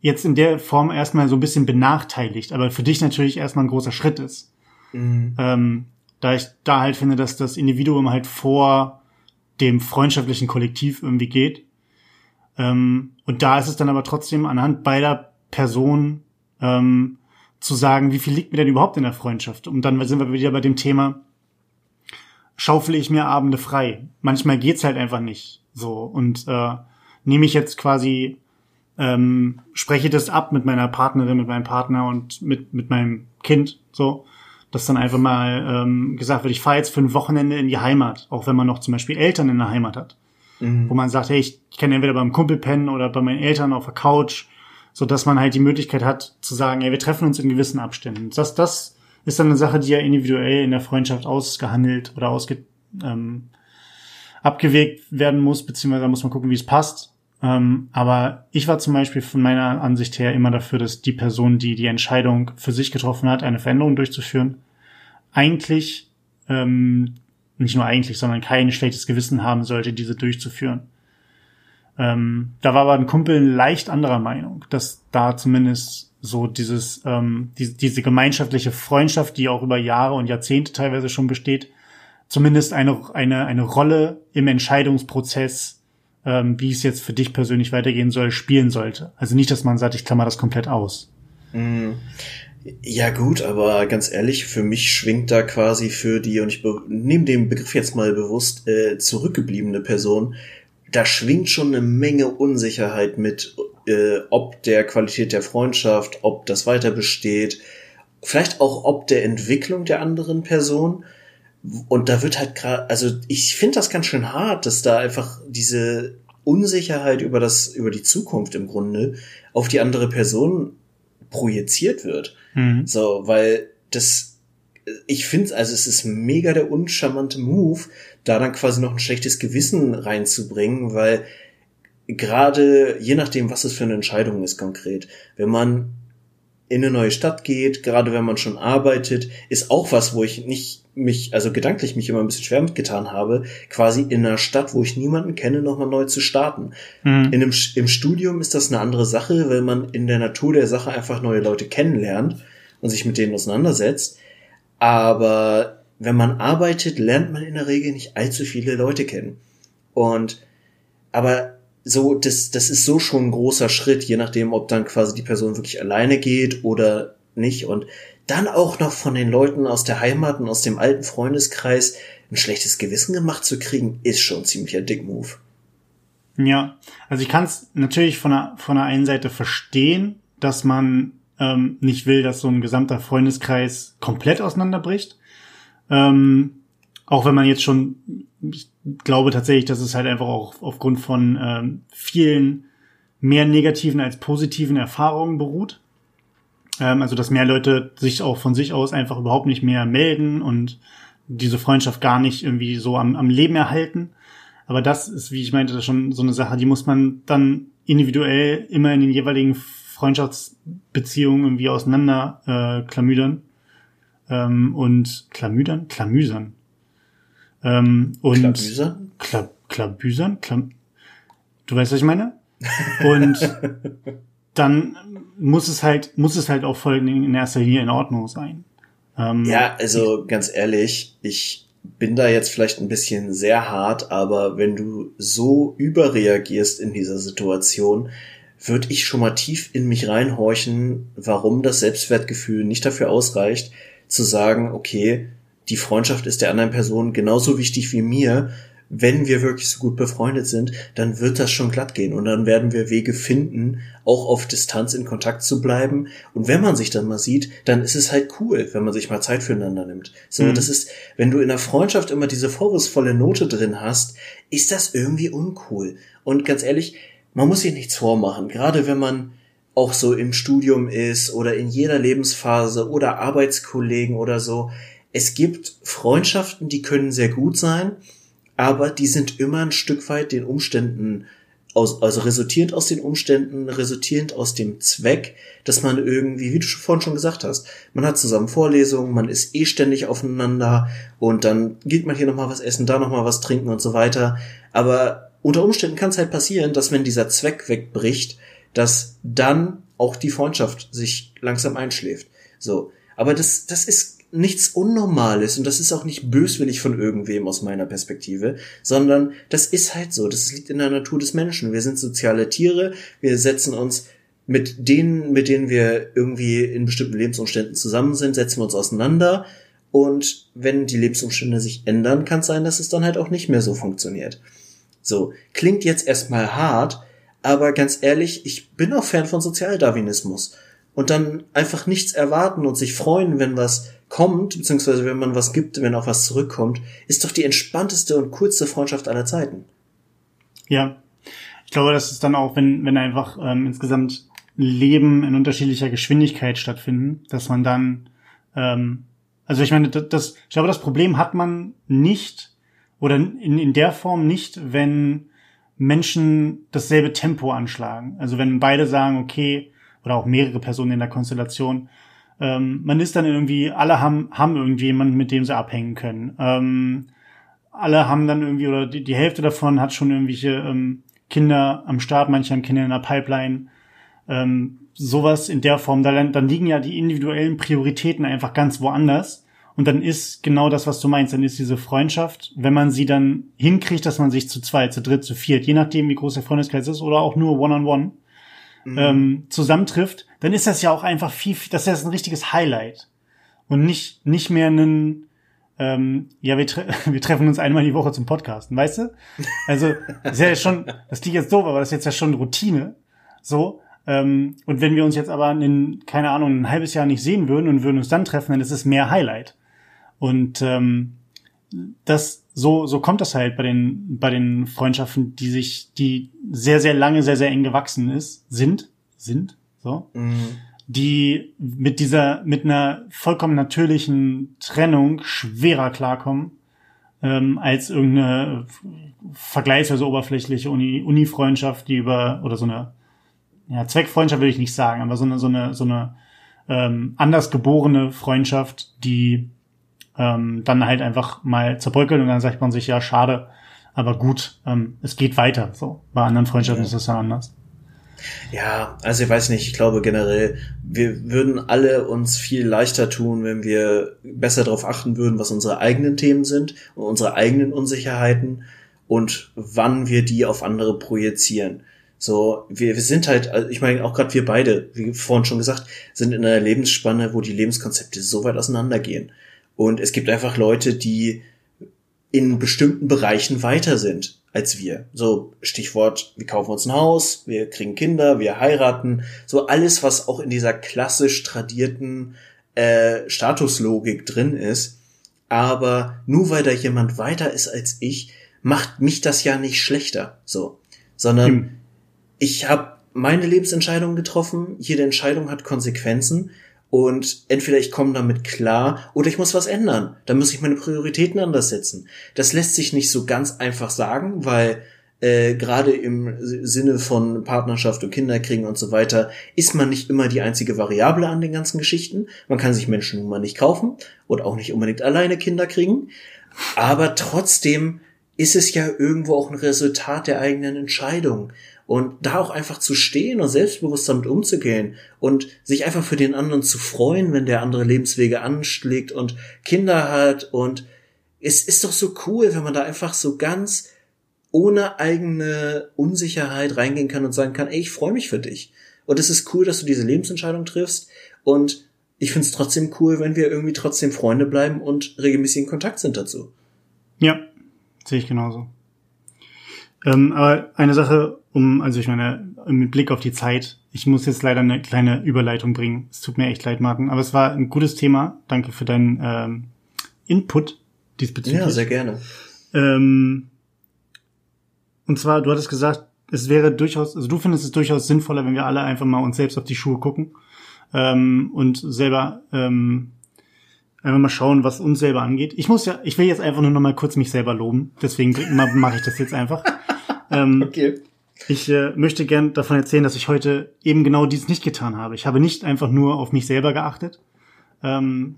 jetzt in der Form erstmal so ein bisschen benachteiligt, aber für dich natürlich erstmal ein großer Schritt ist. Mhm. Ähm, da ich da halt finde, dass das Individuum halt vor dem freundschaftlichen Kollektiv irgendwie geht. Ähm, und da ist es dann aber trotzdem anhand beider Personen ähm, zu sagen, wie viel liegt mir denn überhaupt in der Freundschaft? Und dann sind wir wieder bei dem Thema, schaufle ich mir Abende frei. Manchmal geht's halt einfach nicht so. Und äh, nehme ich jetzt quasi ähm, spreche das ab mit meiner Partnerin, mit meinem Partner und mit, mit meinem Kind, so, dass dann einfach mal ähm, gesagt wird, ich fahre jetzt für ein Wochenende in die Heimat, auch wenn man noch zum Beispiel Eltern in der Heimat hat. Mhm. Wo man sagt, hey, ich, kann entweder beim Kumpel pennen oder bei meinen Eltern auf der Couch, so dass man halt die Möglichkeit hat zu sagen, ey, wir treffen uns in gewissen Abständen. Das, das ist dann eine Sache, die ja individuell in der Freundschaft ausgehandelt oder ausge, ähm, abgewegt werden muss, beziehungsweise muss man gucken, wie es passt. Ähm, aber ich war zum Beispiel von meiner Ansicht her immer dafür, dass die Person, die die Entscheidung für sich getroffen hat, eine Veränderung durchzuführen, eigentlich, ähm, nicht nur eigentlich, sondern kein schlechtes Gewissen haben sollte, diese durchzuführen. Ähm, da war aber ein Kumpel leicht anderer Meinung, dass da zumindest so dieses, ähm, die, diese gemeinschaftliche Freundschaft, die auch über Jahre und Jahrzehnte teilweise schon besteht, zumindest eine, eine, eine Rolle im Entscheidungsprozess ähm, wie es jetzt für dich persönlich weitergehen soll, spielen sollte. Also nicht, dass man sagt, ich klammer das komplett aus. Mhm. Ja gut, aber ganz ehrlich, für mich schwingt da quasi für die, und ich nehme den Begriff jetzt mal bewusst, äh, zurückgebliebene Person, da schwingt schon eine Menge Unsicherheit mit, äh, ob der Qualität der Freundschaft, ob das weiter besteht, vielleicht auch ob der Entwicklung der anderen Person. Und da wird halt gerade, also ich finde das ganz schön hart, dass da einfach diese Unsicherheit über das, über die Zukunft im Grunde auf die andere Person projiziert wird. Mhm. So, weil das, ich finde, also es ist mega der uncharmante Move, da dann quasi noch ein schlechtes Gewissen reinzubringen, weil gerade je nachdem, was es für eine Entscheidung ist konkret, wenn man in eine neue Stadt geht, gerade wenn man schon arbeitet, ist auch was, wo ich nicht mich, also gedanklich mich immer ein bisschen schwer mitgetan habe, quasi in einer Stadt, wo ich niemanden kenne, nochmal neu zu starten. Mhm. In einem, Im Studium ist das eine andere Sache, weil man in der Natur der Sache einfach neue Leute kennenlernt und sich mit denen auseinandersetzt. Aber wenn man arbeitet, lernt man in der Regel nicht allzu viele Leute kennen. Und, aber so, das, das ist so schon ein großer Schritt, je nachdem, ob dann quasi die Person wirklich alleine geht oder nicht. Und dann auch noch von den Leuten aus der Heimat und aus dem alten Freundeskreis ein schlechtes Gewissen gemacht zu kriegen, ist schon ein ziemlicher Dick-Move. Ja, also ich kann es natürlich von der, von der einen Seite verstehen, dass man ähm, nicht will, dass so ein gesamter Freundeskreis komplett auseinanderbricht. Ähm, auch wenn man jetzt schon, ich glaube tatsächlich, dass es halt einfach auch aufgrund von ähm, vielen mehr negativen als positiven Erfahrungen beruht. Ähm, also dass mehr Leute sich auch von sich aus einfach überhaupt nicht mehr melden und diese Freundschaft gar nicht irgendwie so am, am Leben erhalten. Aber das ist, wie ich meinte, schon so eine Sache, die muss man dann individuell immer in den jeweiligen Freundschaftsbeziehungen irgendwie auseinander äh, klamüdern. Ähm, und klamüdern? Klamüsern. Ähm, und Klabüsern? Kla Klabüsern? Klam du weißt, was ich meine? Und *laughs* dann muss es halt, muss es halt auch voll in erster Linie in Ordnung sein. Ähm, ja, also ganz ehrlich, ich bin da jetzt vielleicht ein bisschen sehr hart, aber wenn du so überreagierst in dieser Situation, würde ich schon mal tief in mich reinhorchen, warum das Selbstwertgefühl nicht dafür ausreicht, zu sagen, okay, die Freundschaft ist der anderen Person genauso wichtig wie mir wenn wir wirklich so gut befreundet sind, dann wird das schon glatt gehen und dann werden wir Wege finden, auch auf Distanz in Kontakt zu bleiben. Und wenn man sich dann mal sieht, dann ist es halt cool, wenn man sich mal Zeit füreinander nimmt. So, mhm. das ist, wenn du in der Freundschaft immer diese vorwurfsvolle Note drin hast, ist das irgendwie uncool. Und ganz ehrlich, man muss sich nichts vormachen. Gerade wenn man auch so im Studium ist oder in jeder Lebensphase oder Arbeitskollegen oder so. Es gibt Freundschaften, die können sehr gut sein aber die sind immer ein Stück weit den Umständen aus, also resultierend aus den Umständen, resultierend aus dem Zweck, dass man irgendwie, wie du vorhin schon gesagt hast, man hat zusammen Vorlesungen, man ist eh ständig aufeinander und dann geht man hier nochmal was essen, da nochmal was trinken und so weiter. Aber unter Umständen kann es halt passieren, dass wenn dieser Zweck wegbricht, dass dann auch die Freundschaft sich langsam einschläft. So. Aber das, das ist nichts Unnormales und das ist auch nicht böswillig von irgendwem aus meiner Perspektive, sondern das ist halt so. Das liegt in der Natur des Menschen. Wir sind soziale Tiere. Wir setzen uns mit denen, mit denen wir irgendwie in bestimmten Lebensumständen zusammen sind, setzen wir uns auseinander. Und wenn die Lebensumstände sich ändern, kann es sein, dass es dann halt auch nicht mehr so funktioniert. So, klingt jetzt erstmal hart, aber ganz ehrlich, ich bin auch Fan von Sozialdarwinismus. Und dann einfach nichts erwarten und sich freuen, wenn was kommt, beziehungsweise wenn man was gibt, wenn auch was zurückkommt, ist doch die entspannteste und coolste Freundschaft aller Zeiten. Ja, ich glaube, das ist dann auch, wenn, wenn einfach ähm, insgesamt Leben in unterschiedlicher Geschwindigkeit stattfinden, dass man dann, ähm, also ich meine, das, ich glaube, das Problem hat man nicht oder in, in der Form nicht, wenn Menschen dasselbe Tempo anschlagen. Also wenn beide sagen, okay, oder auch mehrere Personen in der Konstellation, ähm, man ist dann irgendwie, alle haben, haben irgendwie jemanden, mit dem sie abhängen können. Ähm, alle haben dann irgendwie, oder die, die Hälfte davon hat schon irgendwelche ähm, Kinder am Start, manche haben Kinder in der Pipeline. Ähm, sowas in der Form, dann, dann liegen ja die individuellen Prioritäten einfach ganz woanders. Und dann ist genau das, was du meinst, dann ist diese Freundschaft, wenn man sie dann hinkriegt, dass man sich zu zweit, zu dritt, zu viert, je nachdem, wie groß der Freundeskreis ist, oder auch nur one-on-one, -on -one, mhm. ähm, zusammentrifft, dann ist das ja auch einfach viel, das ist ein richtiges Highlight. Und nicht, nicht mehr ein, ähm, ja, wir, tre *laughs* wir treffen uns einmal die Woche zum Podcasten, weißt du? Also, das ist ja schon, das klingt jetzt doof, aber das ist jetzt ja schon Routine. So. Ähm, und wenn wir uns jetzt aber in, keine Ahnung, ein halbes Jahr nicht sehen würden und würden uns dann treffen, dann ist es mehr Highlight. Und ähm, das so so kommt das halt bei den bei den Freundschaften, die sich die sehr sehr lange sehr sehr eng gewachsen ist sind sind so mhm. die mit dieser mit einer vollkommen natürlichen Trennung schwerer klarkommen ähm, als irgendeine vergleichsweise oberflächliche Uni Uni Freundschaft, die über oder so eine ja Zweckfreundschaft will ich nicht sagen, aber so eine so eine so eine ähm, anders geborene Freundschaft, die ähm, dann halt einfach mal zerbröckelt und dann sagt man sich, ja, schade, aber gut, ähm, es geht weiter. So, bei anderen Freundschaften ja. ist das dann anders. Ja, also ich weiß nicht, ich glaube generell, wir würden alle uns viel leichter tun, wenn wir besser darauf achten würden, was unsere eigenen Themen sind und unsere eigenen Unsicherheiten und wann wir die auf andere projizieren. So, wir, wir sind halt, also ich meine, auch gerade wir beide, wie vorhin schon gesagt, sind in einer Lebensspanne, wo die Lebenskonzepte so weit auseinandergehen. Und es gibt einfach Leute, die in bestimmten Bereichen weiter sind als wir. So Stichwort, wir kaufen uns ein Haus, wir kriegen Kinder, wir heiraten, so alles, was auch in dieser klassisch tradierten äh, Statuslogik drin ist. Aber nur weil da jemand weiter ist als ich, macht mich das ja nicht schlechter. So, sondern hm. ich habe meine Lebensentscheidung getroffen. Jede Entscheidung hat Konsequenzen. Und entweder ich komme damit klar oder ich muss was ändern. Da muss ich meine Prioritäten anders setzen. Das lässt sich nicht so ganz einfach sagen, weil äh, gerade im Sinne von Partnerschaft und Kinderkriegen und so weiter ist man nicht immer die einzige Variable an den ganzen Geschichten. Man kann sich Menschen nun mal nicht kaufen und auch nicht unbedingt alleine Kinder kriegen. Aber trotzdem ist es ja irgendwo auch ein Resultat der eigenen Entscheidung. Und da auch einfach zu stehen und selbstbewusst damit umzugehen und sich einfach für den anderen zu freuen, wenn der andere Lebenswege anschlägt und Kinder hat. Und es ist doch so cool, wenn man da einfach so ganz ohne eigene Unsicherheit reingehen kann und sagen kann, ey, ich freue mich für dich. Und es ist cool, dass du diese Lebensentscheidung triffst. Und ich finde es trotzdem cool, wenn wir irgendwie trotzdem Freunde bleiben und regelmäßig in Kontakt sind dazu. Ja, sehe ich genauso. Ähm, aber eine Sache, um, also ich meine, mit Blick auf die Zeit, ich muss jetzt leider eine kleine Überleitung bringen. Es tut mir echt leid, Martin, aber es war ein gutes Thema. Danke für deinen ähm, Input diesbezüglich. Ja, sehr gerne. Ähm, und zwar, du hattest gesagt, es wäre durchaus, also du findest es durchaus sinnvoller, wenn wir alle einfach mal uns selbst auf die Schuhe gucken ähm, und selber ähm, einfach mal schauen, was uns selber angeht. Ich muss ja, ich will jetzt einfach nur noch mal kurz mich selber loben, deswegen *laughs* mache ich das jetzt einfach. ähm, okay. Ich äh, möchte gern davon erzählen, dass ich heute eben genau dies nicht getan habe. Ich habe nicht einfach nur auf mich selber geachtet, ähm,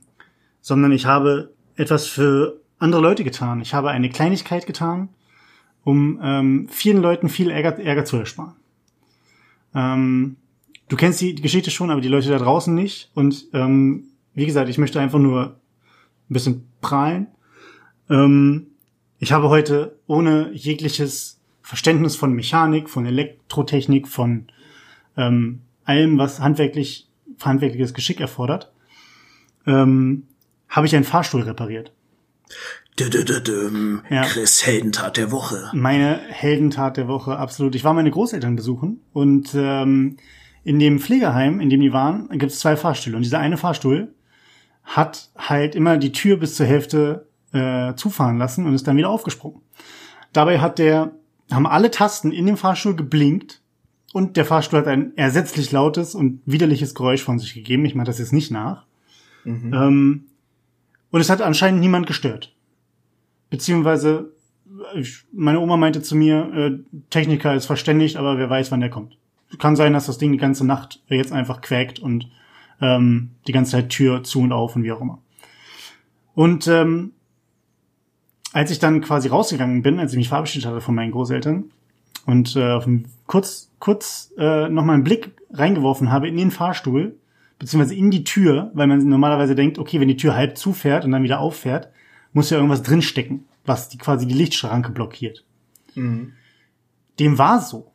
sondern ich habe etwas für andere Leute getan. Ich habe eine Kleinigkeit getan, um ähm, vielen Leuten viel Ärger, Ärger zu ersparen. Ähm, du kennst die Geschichte schon, aber die Leute da draußen nicht. Und ähm, wie gesagt, ich möchte einfach nur ein bisschen prahlen. Ähm, ich habe heute ohne jegliches Verständnis von Mechanik, von Elektrotechnik, von ähm, allem, was handwerklich, handwerkliches Geschick erfordert, ähm, habe ich einen Fahrstuhl repariert. Ja. Chris Heldentat der Woche. Meine Heldentat der Woche, absolut. Ich war meine Großeltern besuchen und ähm, in dem Pflegeheim, in dem die waren, gibt es zwei Fahrstühle. Und dieser eine Fahrstuhl hat halt immer die Tür bis zur Hälfte äh, zufahren lassen und ist dann wieder aufgesprungen. Dabei hat der haben alle Tasten in dem Fahrstuhl geblinkt und der Fahrstuhl hat ein ersetzlich lautes und widerliches Geräusch von sich gegeben. Ich mache das jetzt nicht nach. Mhm. Ähm, und es hat anscheinend niemand gestört. Beziehungsweise, meine Oma meinte zu mir, äh, Techniker ist verständigt, aber wer weiß, wann der kommt. Kann sein, dass das Ding die ganze Nacht jetzt einfach quäkt und ähm, die ganze Zeit Tür zu und auf und wie auch immer. Und ähm, als ich dann quasi rausgegangen bin, als ich mich verabschiedet hatte von meinen Großeltern und äh, kurz, kurz äh, noch mal einen Blick reingeworfen habe in den Fahrstuhl, beziehungsweise in die Tür, weil man normalerweise denkt, okay, wenn die Tür halb zufährt und dann wieder auffährt, muss ja irgendwas drinstecken, was die, quasi die Lichtschranke blockiert. Mhm. Dem war so.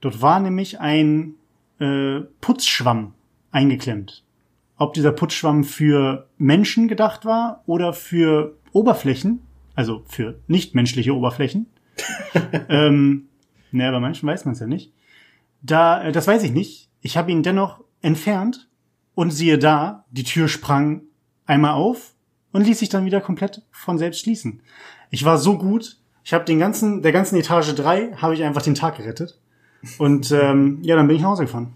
Dort war nämlich ein äh, Putzschwamm eingeklemmt. Ob dieser Putzschwamm für Menschen gedacht war oder für Oberflächen, also für nichtmenschliche Oberflächen. *laughs* ähm, naja, bei manchen weiß man es ja nicht. Da, äh, das weiß ich nicht. Ich habe ihn dennoch entfernt und siehe da, die Tür sprang einmal auf und ließ sich dann wieder komplett von selbst schließen. Ich war so gut, ich habe den ganzen, der ganzen Etage drei habe ich einfach den Tag gerettet. Und ähm, ja, dann bin ich nach Hause gefahren.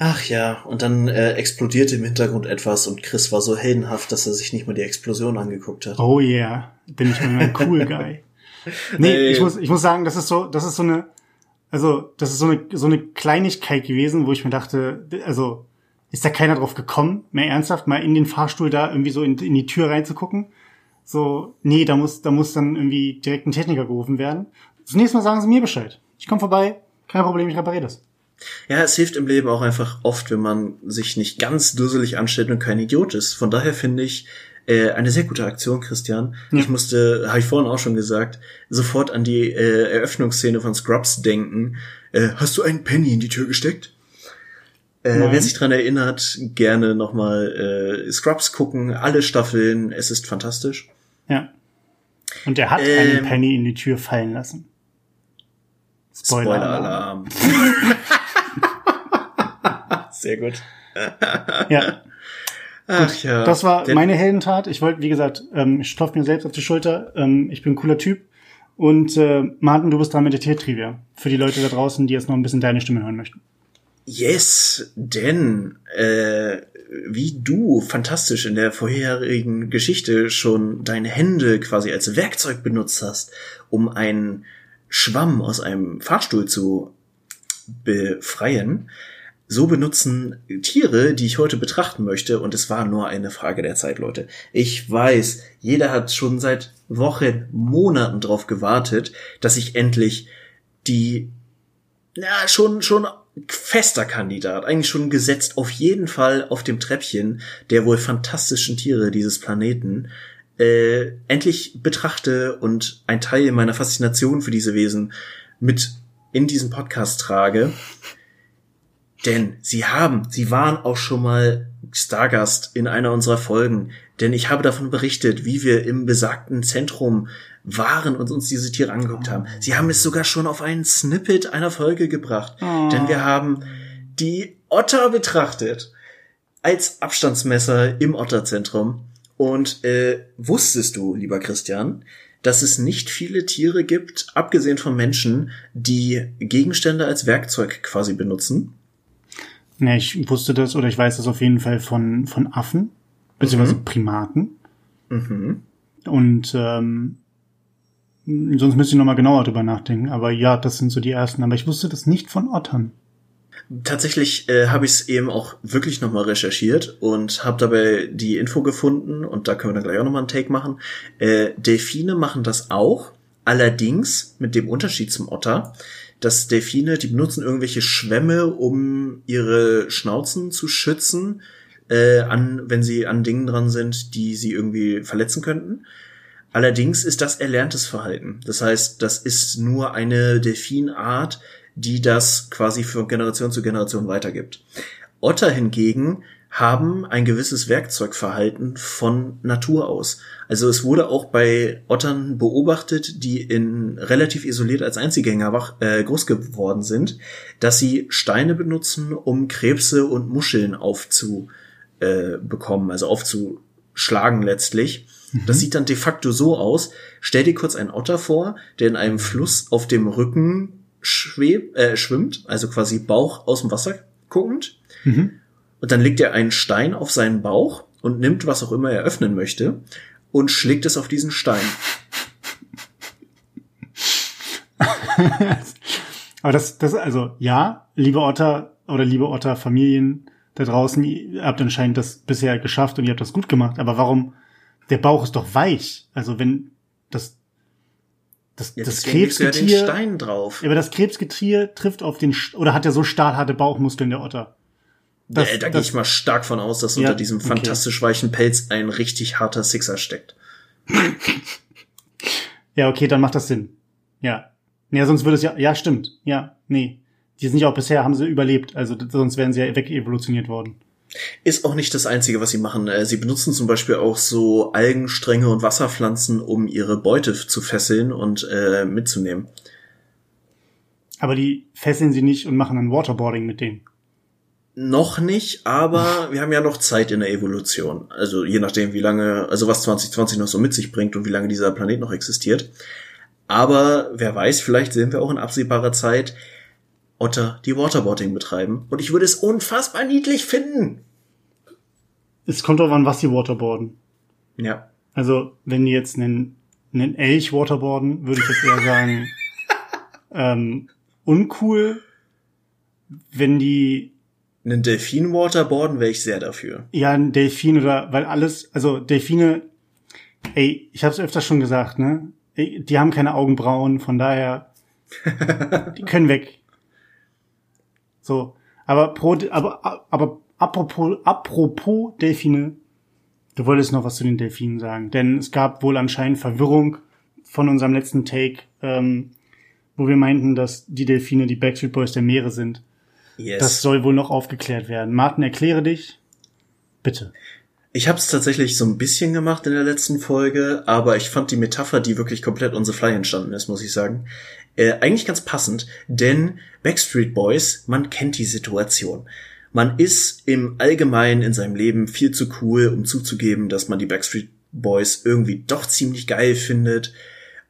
Ach ja, und dann äh, explodierte im Hintergrund etwas und Chris war so heldenhaft, dass er sich nicht mal die Explosion angeguckt hat. Oh yeah, bin ich mal ein cool Guy. *laughs* Nee, hey. ich muss, ich muss sagen, das ist so, das ist so eine, also, das ist so eine, so eine Kleinigkeit gewesen, wo ich mir dachte, also, ist da keiner drauf gekommen, mehr ernsthaft mal in den Fahrstuhl da irgendwie so in, in die Tür reinzugucken? So, nee, da muss, da muss dann irgendwie direkt ein Techniker gerufen werden. Zunächst mal sagen sie mir Bescheid. Ich komme vorbei, kein Problem, ich repariere das. Ja, es hilft im Leben auch einfach oft, wenn man sich nicht ganz dusselig anstellt und kein Idiot ist. Von daher finde ich äh, eine sehr gute Aktion, Christian. Ja. Ich musste, habe ich vorhin auch schon gesagt, sofort an die äh, Eröffnungsszene von Scrubs denken. Äh, hast du einen Penny in die Tür gesteckt? Äh, wer sich dran erinnert, gerne nochmal äh, Scrubs gucken, alle Staffeln, es ist fantastisch. Ja. Und er hat ähm, einen Penny in die Tür fallen lassen. Spoiler-Alarm. *laughs* Sehr gut. *laughs* ja. Ach ja. Das war meine Heldentat. Ich wollte, wie gesagt, ähm, ich klopfe mir selbst auf die Schulter. Ähm, ich bin ein cooler Typ. Und äh, Martin, du bist dran mit der Tiertrivia. Für die Leute da draußen, die jetzt noch ein bisschen deine Stimme hören möchten. Yes, denn äh, wie du fantastisch in der vorherigen Geschichte schon deine Hände quasi als Werkzeug benutzt hast, um einen Schwamm aus einem Fahrstuhl zu befreien, so benutzen Tiere, die ich heute betrachten möchte, und es war nur eine Frage der Zeit, Leute. Ich weiß, jeder hat schon seit Wochen, Monaten drauf gewartet, dass ich endlich die, na, schon, schon fester Kandidat, eigentlich schon gesetzt, auf jeden Fall auf dem Treppchen der wohl fantastischen Tiere dieses Planeten, äh, endlich betrachte und ein Teil meiner Faszination für diese Wesen mit in diesen Podcast trage. Denn sie haben, sie waren auch schon mal Stargast in einer unserer Folgen. Denn ich habe davon berichtet, wie wir im besagten Zentrum waren und uns diese Tiere angeguckt haben. Sie haben es sogar schon auf einen Snippet einer Folge gebracht. Oh. Denn wir haben die Otter betrachtet als Abstandsmesser im Otterzentrum. Und äh, wusstest du, lieber Christian, dass es nicht viele Tiere gibt, abgesehen von Menschen, die Gegenstände als Werkzeug quasi benutzen? Ja, ich wusste das oder ich weiß das auf jeden Fall von, von Affen, beziehungsweise mhm. Primaten. Mhm. Und ähm, sonst müsste ich nochmal genauer drüber nachdenken. Aber ja, das sind so die ersten. Aber ich wusste das nicht von Ottern. Tatsächlich äh, habe ich es eben auch wirklich nochmal recherchiert und habe dabei die Info gefunden und da können wir dann gleich auch nochmal einen Take machen. Äh, Delfine machen das auch, allerdings mit dem Unterschied zum Otter, dass Delfine, die benutzen irgendwelche Schwämme, um ihre Schnauzen zu schützen, äh, an, wenn sie an Dingen dran sind, die sie irgendwie verletzen könnten. Allerdings ist das erlerntes Verhalten. Das heißt, das ist nur eine Delfinart, die das quasi von Generation zu Generation weitergibt. Otter hingegen haben ein gewisses Werkzeugverhalten von Natur aus. Also es wurde auch bei Ottern beobachtet, die in relativ isoliert als Einzelgänger wach, äh, groß geworden sind, dass sie Steine benutzen, um Krebse und Muscheln aufzubekommen, äh, also aufzuschlagen letztlich. Mhm. Das sieht dann de facto so aus. Stell dir kurz einen Otter vor, der in einem Fluss auf dem Rücken schweb, äh, schwimmt, also quasi Bauch aus dem Wasser guckend. Mhm. Und dann legt er einen Stein auf seinen Bauch und nimmt, was auch immer er öffnen möchte, und schlägt es auf diesen Stein. *laughs* Aber das, das, also, ja, liebe Otter oder liebe Otter-Familien da draußen, ihr habt anscheinend das bisher geschafft und ihr habt das gut gemacht. Aber warum? Der Bauch ist doch weich. Also wenn das, das, ja, das Krebsgetier, ja drauf. aber das Krebsgetier trifft auf den, oder hat ja so stahlharte Bauchmuskeln der Otter. Das, ja, da gehe ich mal stark von aus, dass ja, unter diesem okay. fantastisch weichen Pelz ein richtig harter Sixer steckt. ja, okay, dann macht das Sinn. Ja. Ja, sonst würde es ja, ja, stimmt. Ja, nee. Die sind ja auch bisher, haben sie überlebt, also sonst wären sie ja wegevolutioniert worden. Ist auch nicht das Einzige, was sie machen. Äh, sie benutzen zum Beispiel auch so Algenstränge und Wasserpflanzen, um ihre Beute zu fesseln und äh, mitzunehmen. Aber die fesseln sie nicht und machen dann Waterboarding mit denen. Noch nicht, aber *laughs* wir haben ja noch Zeit in der Evolution. Also je nachdem, wie lange, also was 2020 noch so mit sich bringt und wie lange dieser Planet noch existiert. Aber wer weiß, vielleicht sehen wir auch in absehbarer Zeit Otter, die Waterboarding betreiben. Und ich würde es unfassbar niedlich finden. Es kommt darauf an, was die waterboarden. Ja. Also, wenn die jetzt einen, einen Elch waterboarden, würde ich jetzt eher sagen, *laughs* ähm, uncool. Wenn die einen Delfin waterboarden wäre ich sehr dafür. Ja, ein Delfin oder weil alles, also Delfine, ey, ich habe es öfter schon gesagt, ne? Die haben keine Augenbrauen, von daher *laughs* die können weg. So, aber pro, aber aber apropos apropos Delfine, du wolltest noch was zu den Delfinen sagen, denn es gab wohl anscheinend Verwirrung von unserem letzten Take, ähm, wo wir meinten, dass die Delfine die Backstreet Boys der Meere sind. Yes. Das soll wohl noch aufgeklärt werden. Martin, erkläre dich. Bitte. Ich habe es tatsächlich so ein bisschen gemacht in der letzten Folge, aber ich fand die Metapher, die wirklich komplett on the fly entstanden ist, muss ich sagen, äh, eigentlich ganz passend, denn Backstreet Boys, man kennt die Situation. Man ist im Allgemeinen in seinem Leben viel zu cool, um zuzugeben, dass man die Backstreet Boys irgendwie doch ziemlich geil findet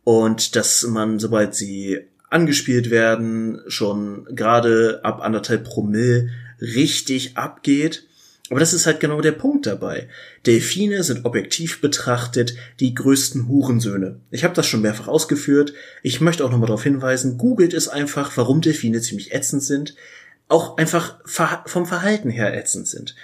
und dass man, sobald sie angespielt werden, schon gerade ab anderthalb Promille richtig abgeht. Aber das ist halt genau der Punkt dabei. Delfine sind objektiv betrachtet die größten Hurensöhne. Ich habe das schon mehrfach ausgeführt. Ich möchte auch nochmal darauf hinweisen, googelt es einfach, warum Delfine ziemlich ätzend sind. Auch einfach vom Verhalten her ätzend sind.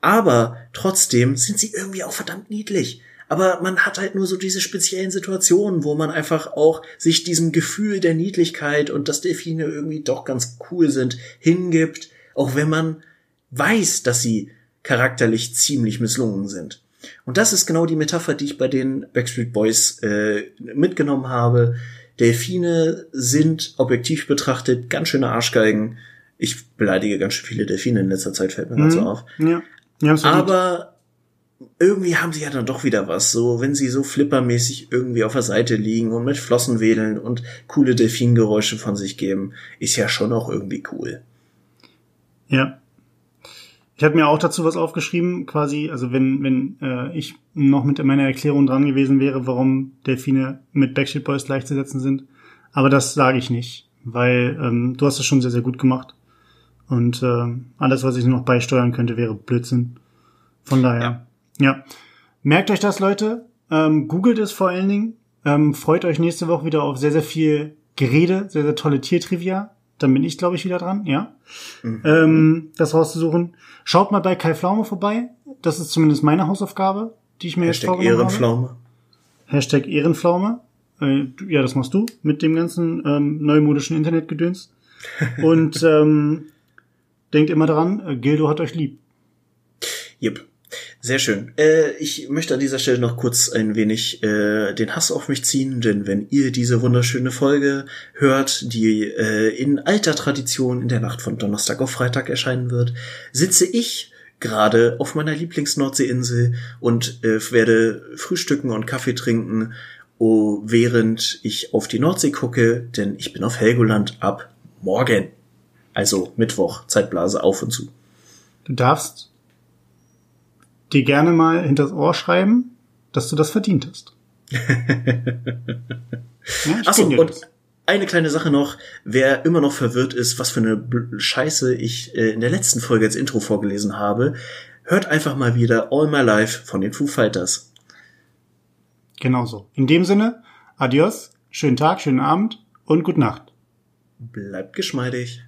Aber trotzdem sind sie irgendwie auch verdammt niedlich. Aber man hat halt nur so diese speziellen Situationen, wo man einfach auch sich diesem Gefühl der Niedlichkeit und dass Delfine irgendwie doch ganz cool sind, hingibt, auch wenn man weiß, dass sie charakterlich ziemlich misslungen sind. Und das ist genau die Metapher, die ich bei den Backstreet Boys äh, mitgenommen habe. Delfine sind objektiv betrachtet ganz schöne Arschgeigen. Ich beleidige ganz schön viele Delfine in letzter Zeit, fällt mir mhm. so auf. Ja. Aber irgendwie haben sie ja dann doch wieder was, so wenn sie so flippermäßig irgendwie auf der Seite liegen und mit Flossen wedeln und coole Delfingeräusche von sich geben, ist ja schon auch irgendwie cool. Ja, ich habe mir auch dazu was aufgeschrieben, quasi, also wenn, wenn äh, ich noch mit meiner Erklärung dran gewesen wäre, warum Delfine mit Backstreet Boys gleichzusetzen sind. Aber das sage ich nicht, weil ähm, du hast es schon sehr, sehr gut gemacht. Und äh, alles, was ich noch beisteuern könnte, wäre Blödsinn. Von daher, ja. Ja. Merkt euch das, Leute. Ähm, googelt es vor allen Dingen. Ähm, freut euch nächste Woche wieder auf sehr, sehr viel Gerede, sehr, sehr tolle Tiertrivia. Dann bin ich, glaube ich, wieder dran, ja. Mhm. Ähm, das rauszusuchen. Schaut mal bei Kai Pflaume vorbei. Das ist zumindest meine Hausaufgabe, die ich mir Hashtag jetzt vorgenommen Ehrenpflaume. habe. Hashtag Ehrenpflaume. Äh, ja, das machst du mit dem ganzen ähm, neumodischen Internetgedöns. *laughs* Und ähm, denkt immer dran, äh, Gildo hat euch lieb. Yep. Sehr schön. Äh, ich möchte an dieser Stelle noch kurz ein wenig äh, den Hass auf mich ziehen, denn wenn ihr diese wunderschöne Folge hört, die äh, in alter Tradition in der Nacht von Donnerstag auf Freitag erscheinen wird, sitze ich gerade auf meiner Lieblings-Nordseeinsel und äh, werde frühstücken und Kaffee trinken, oh, während ich auf die Nordsee gucke, denn ich bin auf Helgoland ab morgen. Also Mittwoch, Zeitblase auf und zu. Du darfst dir gerne mal hinters Ohr schreiben, dass du das verdient hast. *laughs* ja, Achso, und eine kleine Sache noch, wer immer noch verwirrt ist, was für eine Scheiße ich äh, in der letzten Folge als Intro vorgelesen habe, hört einfach mal wieder All My Life von den Foo Fighters. Genauso. In dem Sinne, adios, schönen Tag, schönen Abend und gute Nacht. Bleibt geschmeidig.